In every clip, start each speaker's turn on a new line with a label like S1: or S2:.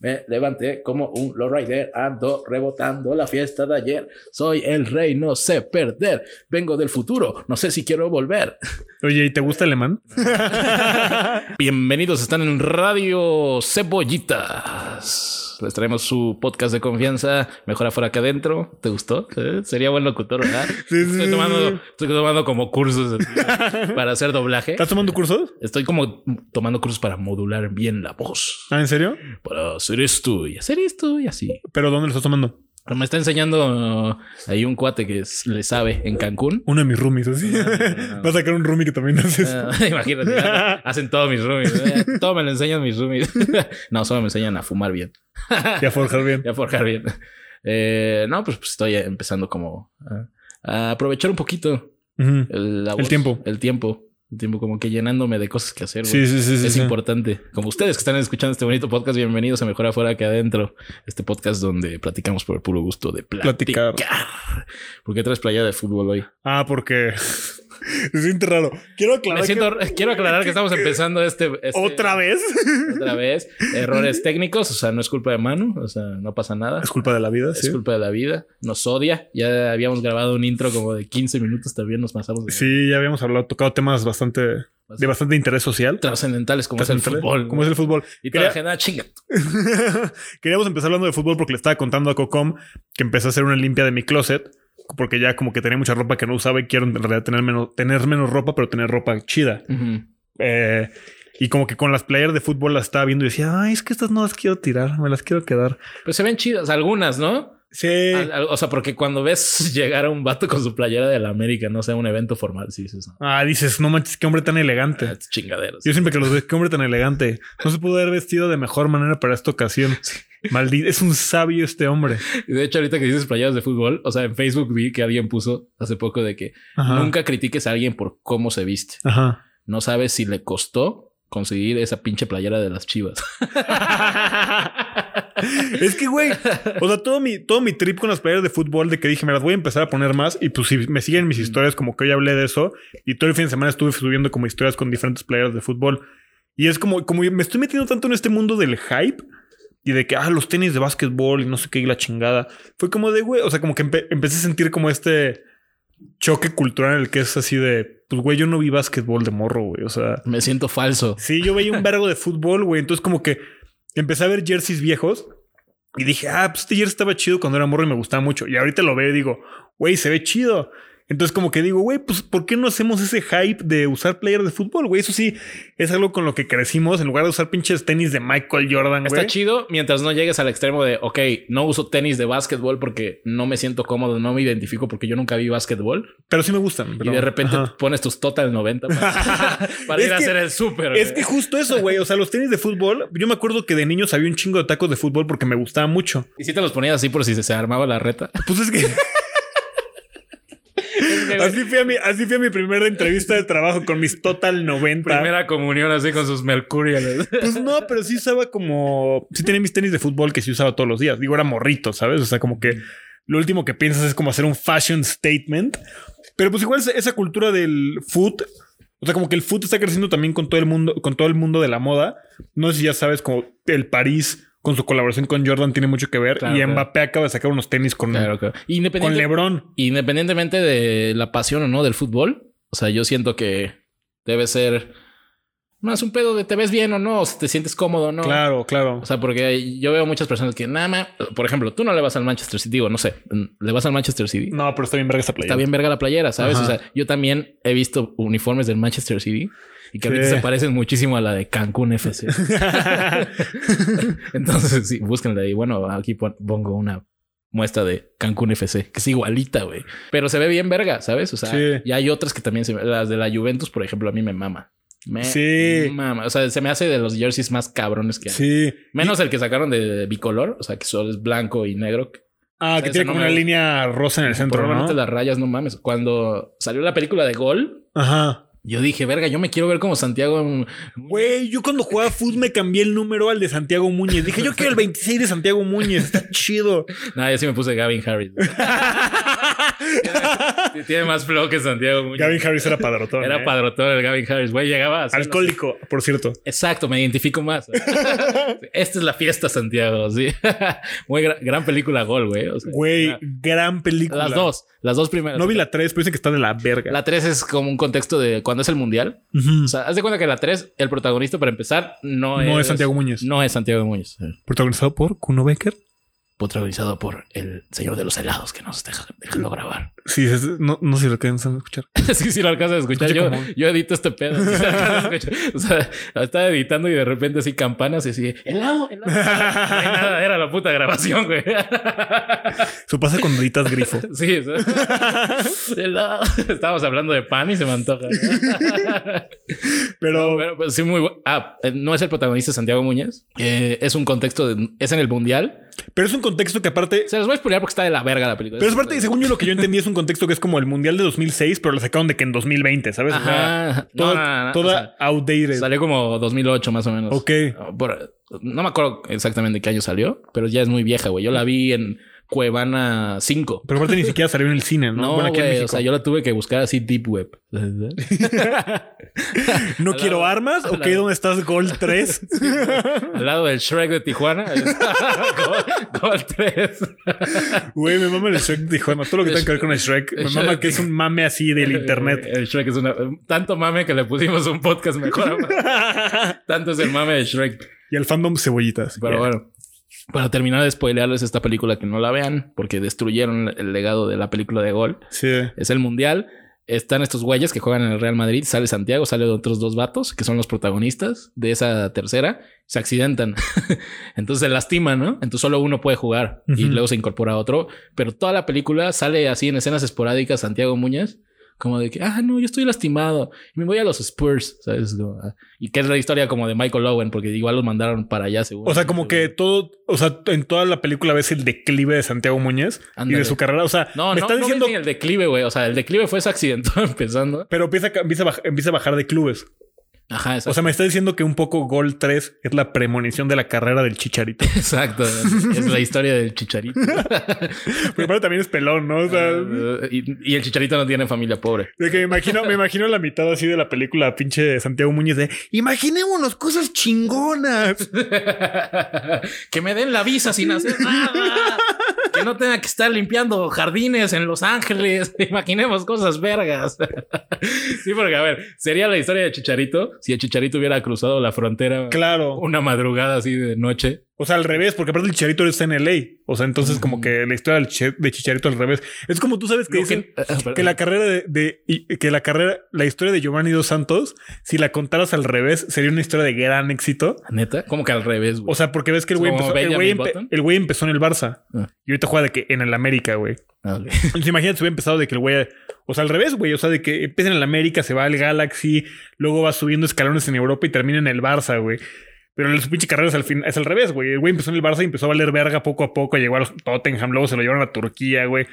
S1: Me levanté como un lowrider, ando rebotando la fiesta de ayer. Soy el rey, no sé perder. Vengo del futuro, no sé si quiero volver.
S2: Oye, ¿y te gusta alemán?
S1: Bienvenidos, están en Radio Cebollitas. Les traemos su podcast de confianza, mejor afuera que adentro. ¿Te gustó? ¿Eh? Sería buen locutor, ¿verdad?
S2: Sí, sí,
S1: estoy, tomando, estoy tomando como cursos así, para hacer doblaje.
S2: ¿Estás tomando cursos?
S1: Estoy como tomando cursos para modular bien la voz.
S2: Ah, ¿en serio?
S1: Para hacer esto y hacer esto y así.
S2: ¿Pero dónde lo estás tomando?
S1: Me está enseñando ahí un cuate que es- le sabe en Cancún.
S2: Uno de mis roomies, así.
S1: no.
S2: Va a sacar un roomie que también hace eso.
S1: Ah, imagínate, hacen todos mis roomies. Todo me lo enseñan mis roomies. no, solo me enseñan a fumar bien.
S2: Y a forjar bien.
S1: y a forjar bien. Eh, no, pues, pues estoy empezando como a, a aprovechar un poquito el, voz. El tiempo. El tiempo, como que llenándome de cosas que hacer.
S2: Sí, sí, sí.
S1: es
S2: sí.
S1: importante. Como ustedes que están escuchando este bonito podcast, bienvenidos a Mejor Afuera que Adentro. Este podcast donde platicamos por el puro gusto de platicar.
S2: Platicar.
S1: ¿Por qué traes playa de fútbol hoy?
S2: Ah, porque se siente raro. Quiero aclarar
S1: siento,
S2: que-
S1: quiero aclarar que estamos empezando este, este-
S2: otra vez.
S1: Otra vez. Errores técnicos, o sea, no es culpa de Manu, o sea, no pasa nada.
S2: Es culpa de la vida,
S1: Es
S2: sí.
S1: culpa de la vida. Nos odia. Ya habíamos grabado un intro como de 15 minutos, también nos pasamos de
S2: Sí, ya habíamos hablado, tocado temas bastante de bastante interés social.
S1: trascendentales como es el fútbol.
S2: Como es el fútbol.
S1: Y toda la
S2: Quería-
S1: gente, ah, chinga.
S2: Queríamos empezar hablando de fútbol porque le estaba contando a Cocom que empecé a hacer una limpia de mi closet porque ya como que tenía mucha ropa que no usaba y quiero en realidad tener menos, tener menos ropa, pero tener ropa chida. Eh, y como que con las players de fútbol las estaba viendo y decía, ay, es que estas no las quiero tirar, me las quiero quedar.
S1: Pues se ven chidas, algunas, ¿no?
S2: Sí.
S1: O sea, porque cuando ves llegar a un vato con su playera de la América, no sea un evento formal, sí dices, no,
S2: Ah, dices, no manches, qué hombre tan elegante.
S1: ah, chingaderos.
S2: Yo siempre que los veo, qué hombre tan elegante. No se pudo haber vestido de mejor manera para esta ocasión. Maldito, es un sabio este hombre.
S1: De hecho, ahorita que dices playeras de fútbol, o sea, en Facebook vi que alguien puso hace poco de que
S2: Ajá.
S1: nunca critiques a alguien por cómo se viste.
S2: Ajá.
S1: No sabes si le costó conseguir esa pinche playera de las chivas.
S2: Es que, güey, o sea, todo mi, todo mi trip con las playeras de fútbol de que dije, me las voy a empezar a poner más. Y pues si me siguen mis historias, como que hoy hablé de eso. Y todo el fin de semana estuve subiendo como historias con diferentes playeras de fútbol. Y es como, como me estoy metiendo tanto en este mundo del hype y de que, ah, los tenis de básquetbol y no sé qué, y la chingada. Fue como de, güey, o sea, como que empe- empecé a sentir como este choque cultural en el que es así de, pues, güey, yo no vi básquetbol de morro, güey. O sea,
S1: Me siento falso.
S2: Sí, yo veía un vergo de fútbol, güey. Entonces, como que empecé a ver jerseys viejos y dije, ah, pues este jersey estaba chido cuando era morro y me gustaba mucho. Y ahorita lo veo y digo, güey, se ve chido. Entonces, como que digo, güey, pues, ¿por qué no hacemos ese hype de usar player de fútbol, güey? Eso sí, es algo con lo que crecimos en lugar de usar pinches tenis de Michael Jordan,
S1: Está chido mientras no llegues al extremo de, ok, no uso tenis de básquetbol porque no me siento cómodo, no me identifico porque yo nunca vi básquetbol.
S2: Pero sí me gustan.
S1: y de repente pones tus total 90 para, ir a hacer el súper.
S2: Es que justo eso, güey. O sea, los tenis de fútbol, yo me acuerdo que de niños había un chingo de tacos de fútbol porque me gustaba mucho.
S1: Y si te los ponías así por si se armaba la reta.
S2: Pues es que. Así fui, a mi, así fui a mi primera entrevista de trabajo con mis Total 90.
S1: Primera comunión así con sus mercuriales.
S2: Pues no, pero sí usaba como. Sí tenía mis tenis de fútbol que sí usaba todos los días. Digo, era morrito, ¿sabes? O sea, como que lo último que piensas es como hacer un fashion statement. Pero pues igual esa, esa cultura del food. O sea, como que el food está creciendo también con todo el mundo, con todo el mundo de la moda. No sé si ya sabes, como el París con su colaboración con Jordan tiene mucho que ver.
S1: Claro,
S2: y
S1: claro.
S2: Mbappé acaba de sacar unos tenis con,
S1: Claro, claro.
S2: con LeBron.
S1: Independientemente de la pasión o no del fútbol, o sea, yo siento que debe ser más un pedo de te ves bien o no, o si te sientes cómodo o no.
S2: Claro, claro.
S1: O sea, porque yo veo muchas personas que nada más, por ejemplo, tú no le vas al Manchester City, digo, no sé, le vas al Manchester City.
S2: No, pero está bien verga esa playera.
S1: Está bien verga la playera, ¿sabes?
S2: Ajá.
S1: O sea, yo también he visto uniformes del Manchester City y que ahorita
S2: Sí.
S1: se parecen muchísimo a la de Cancún FC. Entonces, sí, búsquenla ahí. Bueno, aquí pon- pongo una muestra de Cancún FC, que es igualita, güey. Pero se ve bien verga, ¿sabes? O sea,
S2: Sí.
S1: y hay otras que también se Las de la Juventus, por ejemplo, a mí me mama. Me
S2: Sí.
S1: mama. O sea, se me hace de los jerseys más cabrones que hay.
S2: Sí.
S1: Menos el que sacaron de bicolor, o sea, que solo es blanco y negro.
S2: Ah, que tiene como una línea rosa en el centro,
S1: Probablemente
S2: ¿no?
S1: las rayas, no mames. Cuando salió la película de Gol,
S2: Ajá.
S1: Yo dije, verga, yo me quiero ver como Santiago.
S2: Güey, yo cuando jugaba fútbol me cambié el número al de Santiago Muñez. Dije, yo quiero el 26 de Santiago Muñez. Está chido.
S1: Nah, yo sí me puse Gavin Harris. Tiene- Tiene más flow que Santiago Muñoz.
S2: Gavin Harris era padrotón.
S1: Era
S2: ¿eh?
S1: padrotón el Gavin Harris, güey. Llegaba a
S2: Alcohólico, por cierto.
S1: Exacto, me identifico más. Esta es la fiesta, Santiago, sí. Muy gra- gran película, Gol, güey. O sea,
S2: Güey, gran película.
S1: Las dos, las dos primeras.
S2: No vi la 3, pero dicen que está de la verga.
S1: La 3 es como un contexto de cuando es el mundial. O sea, haz de cuenta que la 3, el protagonista para empezar, no,
S2: No es Santiago Muñoz.
S1: No es Santiago Muñoz.
S2: Protagonizado por Kuno Becker.
S1: Protagonizado por el señor de los helados que nos deja dejando grabar.
S2: Sí, es- no, no sé si lo alcanzan a escuchar.
S1: sí, sí lo alcanzas a escuchar.
S2: Escucha
S1: Yo,
S2: como-
S1: yo edito este pedo. O sea, estaba editando y de repente así campanas y así, helado, helado. No hay nada, era la puta grabación, güey.
S2: Eso pasa cuando editas grifo.
S1: Sí, o sea, helado. Estábamos hablando de pan y se me antoja.
S2: Pero
S1: Pero, pues, sí, muy bu- Ah, eh, no es el protagonista Santiago Muñez. Eh, es un contexto de. Es en el mundial.
S2: Pero es un contexto que aparte.
S1: Se los voy a explicar porque está de la verga la película.
S2: Pero es parte, según yo lo que yo entendí, es un contexto que es como el Mundial de 2006, pero lo sacaron de que en 2020, ¿sabes? O sea, toda,
S1: No, no, no,
S2: toda
S1: o sea,
S2: outdated.
S1: Salió como 2008 más o menos.
S2: Ok.
S1: Por- no me acuerdo exactamente qué año salió, pero ya es muy vieja, güey. Yo la vi en Cuevana 5.
S2: Pero aparte ni siquiera salió en el cine, ¿no?
S1: No,
S2: bueno, aquí en
S1: güey,
S2: México.
S1: o sea, yo la tuve que buscar así deep web.
S2: ¿No
S1: al
S2: quiero
S1: lado-
S2: armas? Ok,
S1: lado-
S2: ¿dónde estás? Gold 3.
S1: Al lado del Shrek de Tijuana. Gol- Gol 3.
S2: Güey, me mama el Shrek de Tijuana. Todo lo que tenga que ver con el Shrek. Me mama que es un mame así del internet.
S1: El Shrek es una. Tanto mame que le pusimos un podcast mejor. Tanto es el mame de Shrek.
S2: Y el fandom cebollitas.
S1: Pero bueno, para terminar de spoilearles esta película que no la vean, porque destruyeron el legado de la película de Gol.
S2: Sí.
S1: Es el mundial. Están estos güeyes que juegan en el Real Madrid. Sale Santiago, sale otros dos vatos que son los protagonistas de esa tercera. Se accidentan. Entonces se lastiman, ¿no? Entonces solo uno puede jugar y luego se incorpora otro. Pero toda la película sale así en escenas esporádicas Santiago Muñez. Como de que, ah, no, yo estoy lastimado. Y me voy a los Spurs, ¿sabes? Como, ah, Y que es la historia como de Michael Owen, porque igual los mandaron para allá, seguro.
S2: O sea, como que todo, o sea, en toda la película ves el declive de Santiago Muñez y de su carrera. O sea,
S1: No,
S2: me
S1: no, no
S2: diciendo,
S1: el declive, güey. O sea, el declive fue ese accidentado empezando.
S2: pero empieza, empieza, a baj- empieza a bajar de clubes.
S1: Ajá, exacto.
S2: O sea, me está diciendo que un poco Gol 3 es la premonición de la carrera del Chicharito.
S1: Exacto. Es la historia del chicharito.
S2: Pero también es pelón, ¿no? O sea,
S1: Eh, y, y el chicharito no tiene familia pobre.
S2: de que me imagino, me imagino la mitad así de la película pinche de Santiago Muñez de imaginémonos cosas chingonas.
S1: que me den la visa sin hacer nada. Que no tenga que estar limpiando jardines en Los Ángeles. Imaginemos cosas vergas. sí, porque a ver, sería la historia de Chicharito si el Chicharito hubiera cruzado la frontera
S2: Claro.
S1: una madrugada así de noche.
S2: O sea, al revés, porque aparte el Chicharito está en LA. O sea, entonces como que la historia de Chicharito al revés. Es como tú sabes que dicen
S1: que- ah, perdón.
S2: que la carrera de, de- que la carrera, la historia de Giovanni Dos Santos, si la contaras al revés, sería una historia de gran éxito.
S1: ¿Neta? Como que al revés, güey.
S2: O sea, porque ves que el güey
S1: ¿Como
S2: empezó, el güey,
S1: Benjamin
S2: empe-
S1: Button?
S2: el güey empezó en el Barça
S1: Ah.
S2: y ahorita juega de que en el América, güey.
S1: Ah, ok.
S2: Entonces, imagínate si hubiera empezado de que el güey, o sea, al revés, güey, o sea, de que empieza en el América, se va al Galaxy, luego va subiendo escalones en Europa y termina en el Barça, güey. Pero su pinche carrera es al, fin, es al revés, güey. El güey empezó en el Barça y empezó a valer verga poco a poco, llegó a los Tottenham, luego se lo llevaron a Turquía, güey.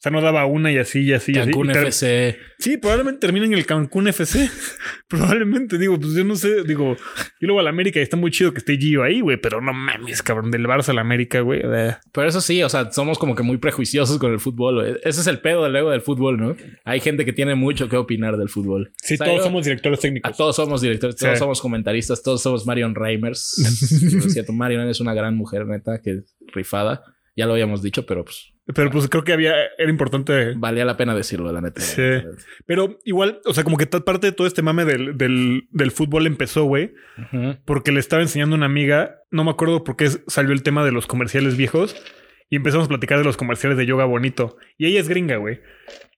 S2: O sea, no daba una y así y así así.
S1: Cancún
S2: Y ter-
S1: FC.
S2: Sí, probablemente termine en el Cancún FC. probablemente, digo, pues yo no sé, digo, yo luego al América y está muy chido que esté Gio ahí, güey, pero no mames, cabrón, del Barça al América, güey.
S1: Pero eso sí, o sea, somos como que muy prejuiciosos con el fútbol. güey. Ese es el pedo del ego del fútbol, ¿no? Hay gente que tiene mucho que opinar del fútbol.
S2: Sí,
S1: O sea,
S2: todos
S1: yo-
S2: somos directores
S1: A
S2: técnicos.
S1: todos somos directores, todos
S2: Sí.
S1: somos comentaristas, todos somos Marion Reimers. Por cierto, Marion es una gran mujer, neta, que es rifada. Ya lo habíamos dicho, pero pues
S2: Pero pues creo que había, era importante.
S1: valía la pena decirlo, la neta.
S2: Sí. Pero igual, o sea, como que parte de todo este mame del, del, del fútbol empezó, güey, porque le estaba enseñando a una amiga, no me acuerdo por qué salió el tema de los comerciales viejos, y empezamos a platicar de los comerciales de yoga bonito. Y ella es gringa, güey.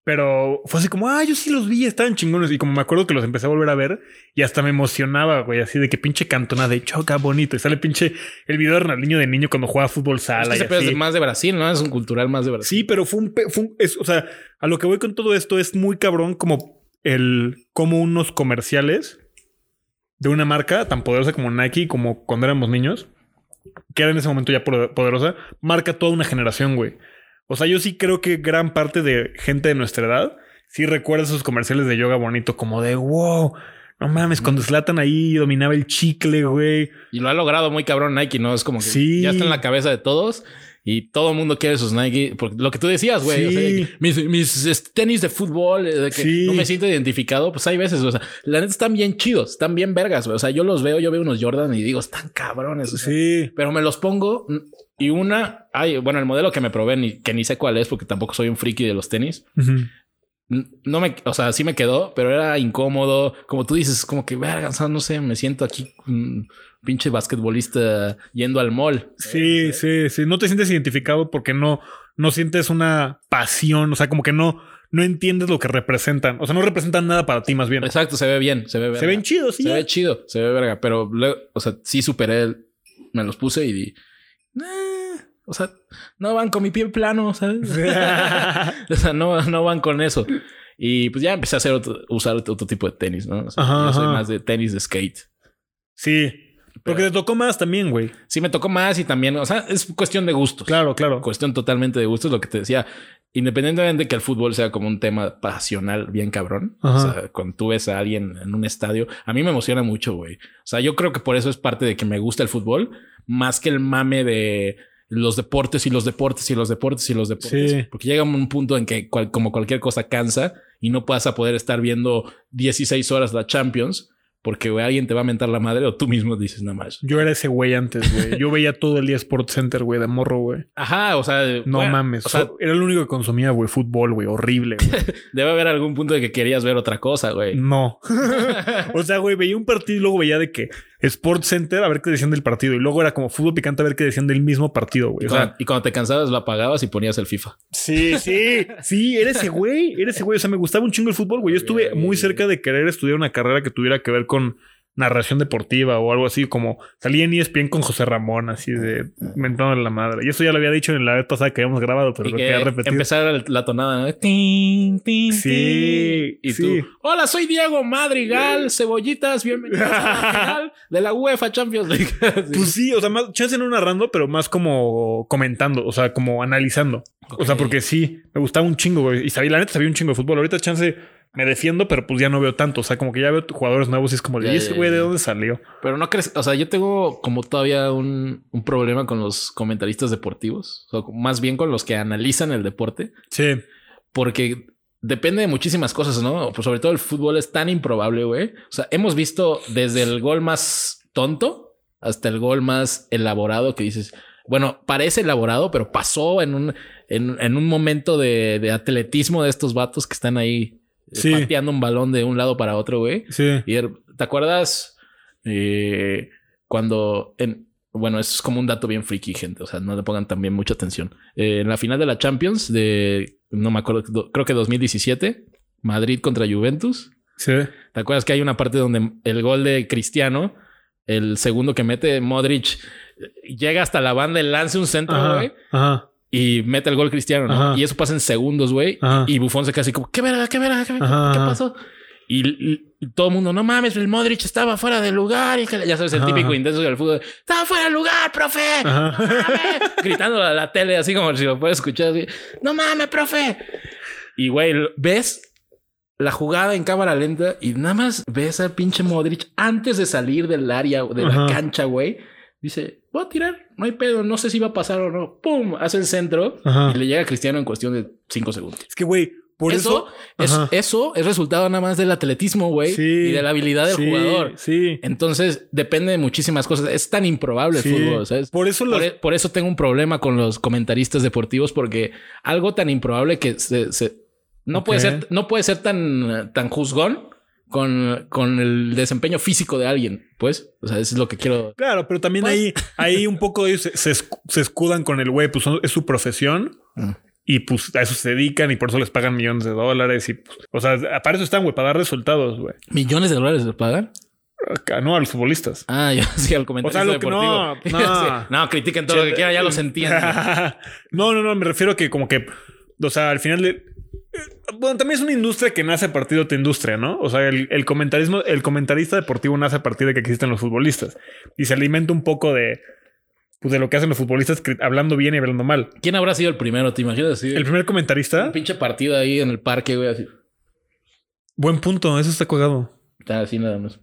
S2: Pero fue así como, ah, yo sí los vi, estaban chingones. Y como me acuerdo que los empecé a volver a ver y hasta me emocionaba, güey, así de que pinche cantona de choca bonito. Y sale pinche el video de Ronaldinho de niño cuando juega fútbol
S1: Es
S2: sala.
S1: que
S2: y así.
S1: es más de Brasil, ¿no? Es un cultural más de Brasil.
S2: Sí, pero fue un, fue un- es, o sea, a lo que voy con todo esto es muy cabrón como el, como unos comerciales de una marca tan poderosa como Nike, como cuando éramos niños, que era en ese momento ya poder- poderosa, marca toda una generación, güey. O sea, yo sí creo que gran parte de gente de nuestra edad sí recuerda esos comerciales de yoga bonito como de wow. No mames, cuando Slatan ahí dominaba el chicle, güey.
S1: Y lo ha logrado muy cabrón Nike, ¿no? Es como que
S2: Sí.
S1: ya está en la cabeza de todos y todo el mundo quiere sus Nike. Porque lo que tú decías, güey. o sea,
S2: Sí.
S1: mis, mis, este, tenis de fútbol, eh, de que
S2: Sí.
S1: no me siento identificado, pues hay veces, o sea, la neta están bien chidos, están bien vergas, güey. O sea, yo los veo, yo veo unos Jordan y digo, están cabrones. o sea,
S2: Sí.
S1: Pero me los pongo mm, y una, ay, bueno, el modelo que me probé, ni, que ni sé cuál es, porque tampoco soy un friki de los tenis. No me, o sea, sí me quedó, pero era incómodo. Como tú dices, como que verga, o sea, no sé, me siento aquí un pinche basquetbolista yendo al mall.
S2: Sí, sí, sí. No te sientes identificado porque no, no sientes una pasión. O sea, como que no, no entiendes lo que representan. O sea, no representan nada para ti, más bien.
S1: Exacto, se ve bien, se ve verga.
S2: Se ven chidos, sí.
S1: Se
S2: ya.
S1: ve chido, se ve verga, pero luego, o sea, sí superé, el- me los puse y di, o sea, no van con mi pie plano, ¿sabes? o sea, no, no van con eso. Y pues ya empecé a hacer otro- usar otro tipo de tenis, ¿no? O sea,
S2: Ajá,
S1: yo soy
S2: ajá.
S1: más de tenis de skate.
S2: Sí. Porque te tocó más también, güey.
S1: Sí me tocó más y también, o sea, es cuestión de gustos.
S2: Claro, claro.
S1: Cuestión totalmente de gustos, lo que te decía. Independientemente de que el fútbol sea como un tema pasional bien cabrón. O sea, cuando tú ves a alguien en un estadio, a mí me emociona mucho, güey. O sea, yo creo que por eso es parte de que me gusta el fútbol, más que el mame de los deportes y los deportes y los deportes y los deportes.
S2: Sí.
S1: Porque llega un punto en que cual- como cualquier cosa cansa y no vas a poder estar viendo 16 horas la Champions porque güey, alguien te va a mentar la madre o tú mismo dices nada más.
S2: Yo era ese güey antes, güey. Yo veía todo el día Sports Center, güey, de morro, güey.
S1: Ajá, o sea,
S2: No
S1: bueno,
S2: mames.
S1: O sea,
S2: era el único que consumía, güey, fútbol, güey. Horrible, güey.
S1: debe haber algún punto de que querías ver otra cosa, güey.
S2: No. o sea, güey, veía un partido y luego veía de que Sports Center a ver qué decían del partido. Y luego era como fútbol picante a ver qué decían del mismo partido,
S1: Y
S2: güey. O
S1: cuando,
S2: sea,
S1: y cuando te cansabas lo apagabas y ponías el FIFA.
S2: sí, sí, sí, era ese güey, era ese güey. O sea, me gustaba un chingo el fútbol, güey. Yo estuve muy cerca de querer estudiar una carrera que tuviera que ver con narración deportiva o algo así, como salí en ESPN con José Ramón, así de mentándole la madre. Y eso ya lo había dicho en la vez pasada que habíamos grabado, pero
S1: y
S2: lo
S1: que
S2: quería repetir.
S1: empezara la tonada, ¿no? Tin, tin,
S2: Sí,
S1: tin. Y
S2: sí.
S1: tú, hola, soy Diego Madrigal, cebollitas, bienvenidos a la final de la UEFA Champions League. Sí.
S2: Pues sí, o sea, más chance no narrando, pero más como comentando, o sea, como analizando. O sea, porque sí, me gustaba un chingo, güey. Y sabía, la neta sabía un chingo de fútbol. Ahorita chance me defiendo, pero pues ya no veo tanto. O sea, como que ya veo jugadores nuevos y es como de,
S1: Ya,
S2: ¿y ese güey de dónde salió?
S1: Pero no crees, o sea, yo tengo como todavía un, un problema con los comentaristas deportivos, o sea, más bien con los que analizan el deporte.
S2: Sí.
S1: porque depende de muchísimas cosas, ¿no? Pues sobre todo el fútbol es tan improbable, güey. O sea, hemos visto desde el gol más tonto hasta el gol más elaborado que dices, bueno, parece elaborado, pero pasó en un, en, en un momento de, de atletismo de estos vatos que están ahí
S2: Sí.
S1: pateando un balón de un lado para otro, güey.
S2: Sí.
S1: Y de- te acuerdas eh, cuando en bueno, eso es como un dato bien friki, gente. O sea, no le pongan también mucha atención. Eh, en la final de la Champions de no me acuerdo, do- creo que 2017, Madrid contra Juventus.
S2: Sí.
S1: ¿Te acuerdas que hay una parte donde el gol de Cristiano, el segundo que mete Modric, llega hasta la banda y lanza un centro, güey,
S2: Ajá.
S1: Y mete el gol Cristiano, ¿no?
S2: Ajá.
S1: Y eso pasa en segundos, güey. Y Bufón se queda así como, ¿qué verga, qué verga, qué, verga? ¿Qué pasó? Y, y- y todo el mundo, no mames, el Modric estaba fuera de lugar. Y que, ya sabes, el
S2: Ajá,
S1: típico
S2: ajá.
S1: intenso del fútbol. Estaba fuera de lugar, profe. No mames. Gritando a la tele, así como si lo puedes escuchar. Así, no mames, profe. Y güey, ves la jugada en cámara lenta y nada más ves al pinche Modric antes de salir del área de la cancha, güey. Dice, voy a tirar, no hay pedo, no sé si va a pasar o no. ¡Pum! Hace el centro
S2: Ajá.
S1: y le llega a Cristiano en cuestión de cinco segundos.
S2: Es que, güey, por eso.
S1: eso, es,
S2: Ajá.
S1: eso es resultado nada más del atletismo, güey,
S2: Sí.
S1: y de la habilidad del
S2: sí,
S1: jugador.
S2: Sí.
S1: Entonces depende de muchísimas cosas. Es tan improbable el
S2: Sí.
S1: fútbol, ¿sabes?
S2: Por eso los-
S1: Por, e- por eso tengo un problema con los comentaristas deportivos, porque algo tan improbable que se, se- no puede ser, no puede ser tan, tan juzgón con, con el desempeño físico de alguien. Pues, o sea, eso es lo que quiero.
S2: Claro, pero también
S1: Pues-
S2: ahí, ahí un poco ellos se, se escu- se escudan con el güey, pues es su profesión.
S1: Mm.
S2: Y pues a eso se dedican y por eso les pagan millones de dólares. Y pues, o sea, para eso están, güey, para dar resultados, güey.
S1: ¿Millones de dólares le pagan?
S2: No a los futbolistas.
S1: Ah, yo sí, al comentario
S2: O sea, lo que no, no.
S1: Sí. no, critiquen todo lo que quieran, ya los entiendo.
S2: no, no, no, me refiero a que como que, o sea, al final de... Bueno, también es una industria que nace a partir de otra industria, ¿no? O sea, el, el comentarismo, el comentarista deportivo nace a partir de que existen los futbolistas y se alimenta un poco de, pues, de lo que hacen los futbolistas hablando bien y hablando mal.
S1: ¿Quién habrá sido el primero? ¿Te imaginas?
S2: El primer
S1: un
S2: comentarista,
S1: pinche partido ahí en el parque, güey, así.
S2: buen punto, eso está colgado.
S1: Está así nada más.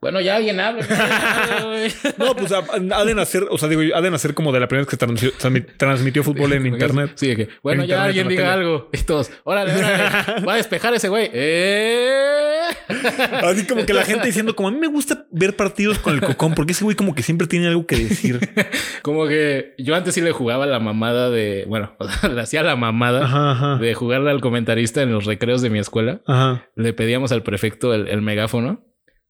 S1: Bueno, ya alguien habla.
S2: No, pues ha, de nacer, o sea, digo, ha de nacer como de la primera vez que transmitió, transmi- transmitió fútbol en internet.
S1: Sí, que, bueno,
S2: En
S1: ya
S2: internet,
S1: alguien diga algo. Y todos, órale, órale. Va a despejar ese güey. ¡Eh!
S2: Así como que la gente diciendo, como a mí me gusta ver partidos con el cocón, porque ese güey como que siempre tiene algo que decir.
S1: Como que yo antes sí le jugaba la mamada de. Bueno, o sea, le hacía la mamada
S2: Ajá, ajá.
S1: de jugarle al comentarista en los recreos de mi escuela.
S2: Ajá.
S1: Le pedíamos al prefecto el, el megáfono.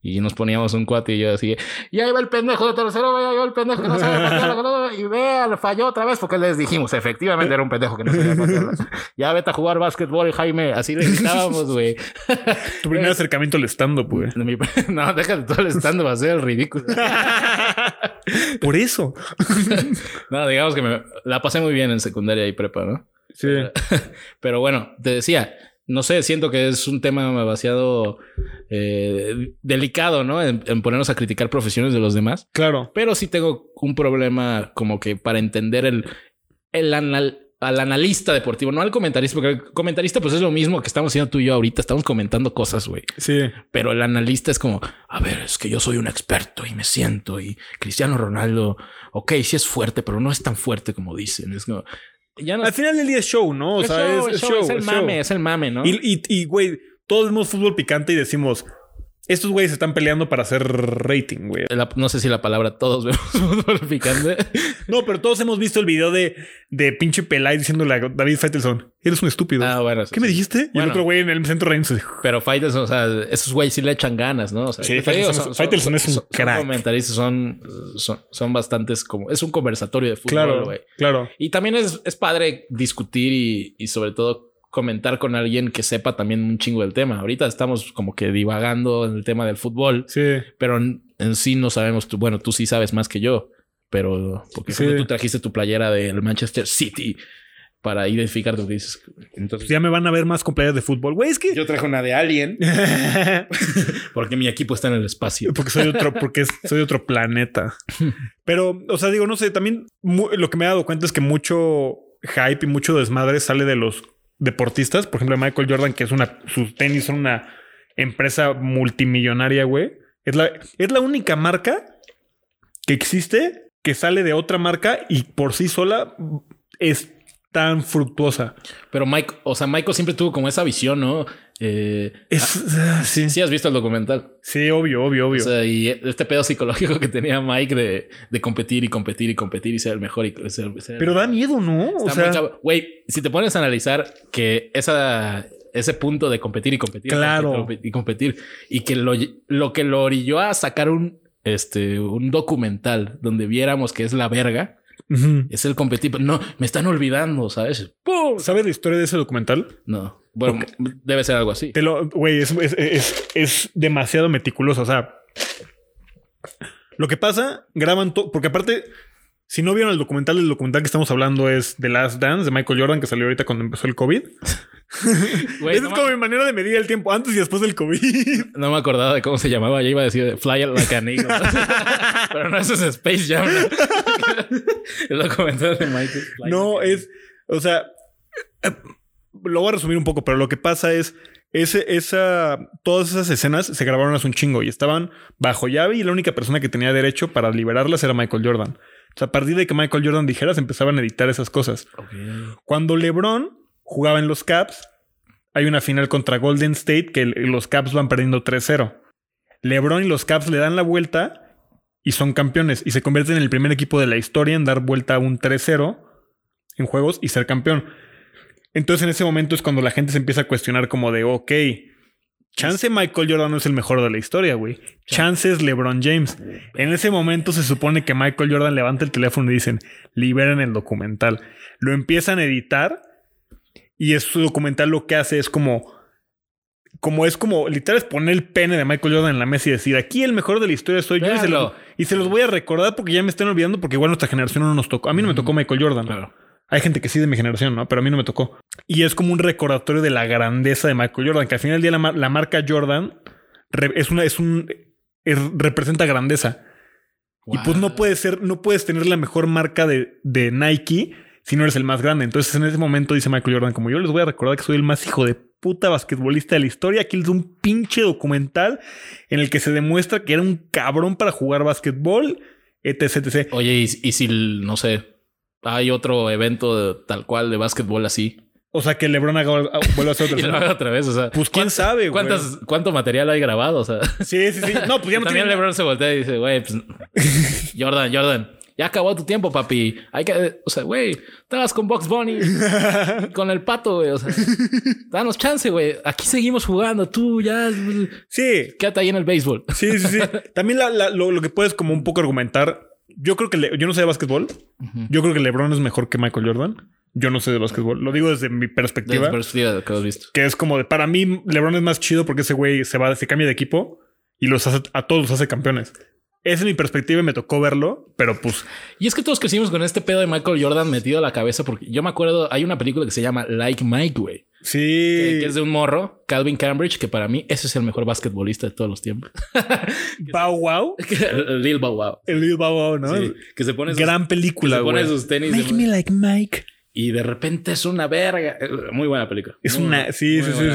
S1: Y nos poníamos un cuate y yo así, y ahí va el pendejo de tercero, ya va el pendejo que no sabe patear la pelota", y vea, le falló otra vez porque les dijimos, efectivamente era un pendejo que no sabía patearla. Ya vete a jugar básquetbol, Jaime, así le gritábamos, güey.
S2: Tu primer acercamiento al stand-up, güey.
S1: No, déjate todo el stand va a ser el ridículo.
S2: Por eso.
S1: No, digamos que me la pasé muy bien en secundaria y prepa, ¿no?
S2: Sí.
S1: Pero bueno, te decía, no sé, siento que es un tema demasiado eh, delicado, ¿no? En, en ponernos a criticar profesiones de los demás.
S2: Claro.
S1: Pero sí tengo un problema como que para entender el, el anal- al analista deportivo, no al comentarista, porque el comentarista pues es lo mismo que estamos haciendo tú y yo ahorita, estamos comentando cosas, güey.
S2: Sí.
S1: Pero el analista es como, a ver, es que yo soy un experto y me siento y Cristiano Ronaldo, ok, sí es fuerte, pero no es tan fuerte como dicen. Es como, ya no
S2: Al final del día es show, ¿no? O
S1: es
S2: sea,
S1: show,
S2: es,
S1: es
S2: es
S1: show,
S2: show.
S1: es el
S2: show.
S1: mame, es el mame, ¿no?
S2: Y, y, y, güey, todos vemos fútbol picante y decimos, estos güeyes están peleando para hacer rating, güey.
S1: La- no sé si la palabra todos vemos fútbol picante.
S2: No, pero todos hemos visto el video de, de pinche Pelay diciéndole a David Faitelson, eres un estúpido.
S1: ah, bueno. sí,
S2: ¿Qué me
S1: sí.
S2: dijiste? Y el otro güey en el centro riéndose.
S1: Pero Faitelson, o sea, esos güeyes sí le echan ganas, ¿no? O sea,
S2: Sí, Faitelson es- Faitelson es un crack.
S1: Son comentaristas, son, son, bastantes como... Es un conversatorio de fútbol,
S2: Claro,
S1: güey.
S2: claro.
S1: Y también es, es padre discutir y, y sobre todo comentar con alguien que sepa también un chingo del tema. Ahorita estamos como que divagando en el tema del fútbol,
S2: Sí.
S1: pero en, en sí no sabemos. Tú, bueno, tú sí sabes más que yo, pero porque
S2: Sí.
S1: tú trajiste tu playera del Manchester City para identificar lo que dices. Entonces,
S2: ya me van a ver más con playas de fútbol. Güey, es que...
S1: yo traje una de Alien porque mi equipo está en el espacio.
S2: porque soy otro, porque soy otro planeta. Pero, o sea, digo, no sé, también lo que me he dado cuenta es que mucho hype y mucho desmadre sale de los deportistas. Por ejemplo, Michael Jordan, que es una, sus tenis son una empresa multimillonaria, güey. Es la, es la única marca que existe que sale de otra marca y por sí sola es tan fructuosa.
S1: Pero Mike, o sea, Michael siempre tuvo como esa visión, ¿no? Eh,
S2: Es, ah, sí.
S1: sí has visto el documental.
S2: Sí, obvio, obvio, obvio.
S1: O sea, y este pedo psicológico que tenía Mike de, de competir y competir y competir y ser el mejor y ser, ser-
S2: Pero da miedo, ¿no? O sea.
S1: Güey, si te pones a analizar que esa, ese punto de competir y competir
S2: Claro.
S1: y competir y que lo, lo que lo orilló a sacar un, este, un documental donde viéramos que es la verga, es el competir. No, me están olvidando, ¿sabes? ¡Pum!
S2: ¿sabes la historia de ese documental?
S1: No, bueno, debe ser algo así.
S2: Te lo, güey, es, es, es- es demasiado meticuloso. O sea, lo que pasa, graban todo, porque aparte, si no vieron el documental, el documental que estamos hablando es The Last Dance de Michael Jordan, que salió ahorita cuando empezó el COVID. Esa
S1: no,
S2: es como mi manera de medir el tiempo antes y después del COVID.
S1: no me acordaba de cómo se llamaba. Ya iba a decir Fly Like an Eagle. Pero no, eso es Space Jam. ¿no? el documental de Michael. Fly
S2: no,
S1: Like
S2: es, o sea, lo voy a resumir un poco, pero lo que pasa es, ese, esa, todas esas escenas se grabaron hace un chingo y estaban bajo llave y la única persona que tenía derecho para liberarlas era Michael Jordan. O sea, a partir de que Michael Jordan dijera, se empezaban a editar esas cosas. Cuando LeBron jugaba en los Caps, hay una final contra Golden State que los Caps van perdiendo 3-0. LeBron y los Caps le dan la vuelta y son campeones y se convierten en el primer equipo de la historia en dar vuelta a un 3-0 en juegos y ser campeón. Entonces en ese momento es cuando la gente se empieza a cuestionar como de, ok, chance Michael Jordan no es el mejor de la historia, güey. Chance es LeBron James. En ese momento se supone que Michael Jordan levanta el teléfono y dicen, liberen el documental. Lo empiezan a editar y es su documental lo que hace es como... Como es como, literal, es poner el pene de Michael Jordan en la mesa y decir, aquí el mejor de la historia soy yo. Y se, lo- y se los voy a recordar porque ya me están olvidando porque igual nuestra generación no nos tocó. A mí no me tocó Michael Jordan.
S1: Claro.
S2: Hay gente que sí de mi generación, ¿no? Pero a mí no me tocó. Y es como un recordatorio de la grandeza de Michael Jordan, que al final del día la, mar- la marca Jordan es una, es un, es- representa grandeza. Y pues no
S1: Wow.
S2: puede ser, no puedes tener la mejor marca de, de Nike si no eres el más grande. Entonces en ese momento dice Michael Jordan, como yo les voy a recordar que soy el más hijo de puta basquetbolista de la historia, aquí doy un pinche documental en el que se demuestra que era un cabrón para jugar basquetbol, etc, etc.
S1: Oye, y, y si, no sé, hay otro evento de- tal cual de básquetbol así.
S2: O sea, que LeBron haga, vuelva a hacer
S1: Y
S2: otra
S1: lo haga otra vez, o sea.
S2: Pues quién
S1: ¿cuánto-
S2: sabe, güey.
S1: ¿Cuántas, ¿Cuánto material hay grabado? O sea.
S2: Sí, sí, sí. No, pues ya no
S1: También
S2: tiene...
S1: LeBron se voltea y dice, güey, pues. Jordan, Jordan. Ya acabó tu tiempo, papi. Hay que, o sea, güey, estabas con Box Bunny, con el pato, güey. O sea, danos chance, güey. Aquí seguimos jugando. Tú ya,
S2: Sí,
S1: quédate ahí en el béisbol.
S2: sí, sí, sí. También la- la- lo, lo que puedes como un poco argumentar. Yo creo que... le- yo no sé de básquetbol. Yo creo que LeBron es mejor que Michael Jordan. Yo no sé de básquetbol. Lo digo desde mi
S1: Desde
S2: perspectiva.
S1: la perspectiva de lo que has visto.
S2: que es como de para mí LeBron es más chido porque ese güey se va se cambia de equipo y los hace a todos los hace campeones. Esa es mi perspectiva y me tocó verlo, pero pues
S1: Y es que todos crecimos con este pedo de Michael Jordan metido a la cabeza porque yo me acuerdo, hay una película que se llama Like Mike, güey.
S2: Sí.
S1: que es de un morro, Calvin Cambridge, que para mí ese es el mejor basquetbolista de todos los tiempos.
S2: Bow Wow,
S1: Lil Bow Wow.
S2: el Lil Bow Wow, ¿no?
S1: Sí, que se pone sus,
S2: Gran película,
S1: se pone
S2: güey.
S1: sus tenis
S2: Make me like Mike.
S1: y de repente es una verga. Muy buena película.
S2: Es
S1: Muy-
S2: una sí, sí, sí,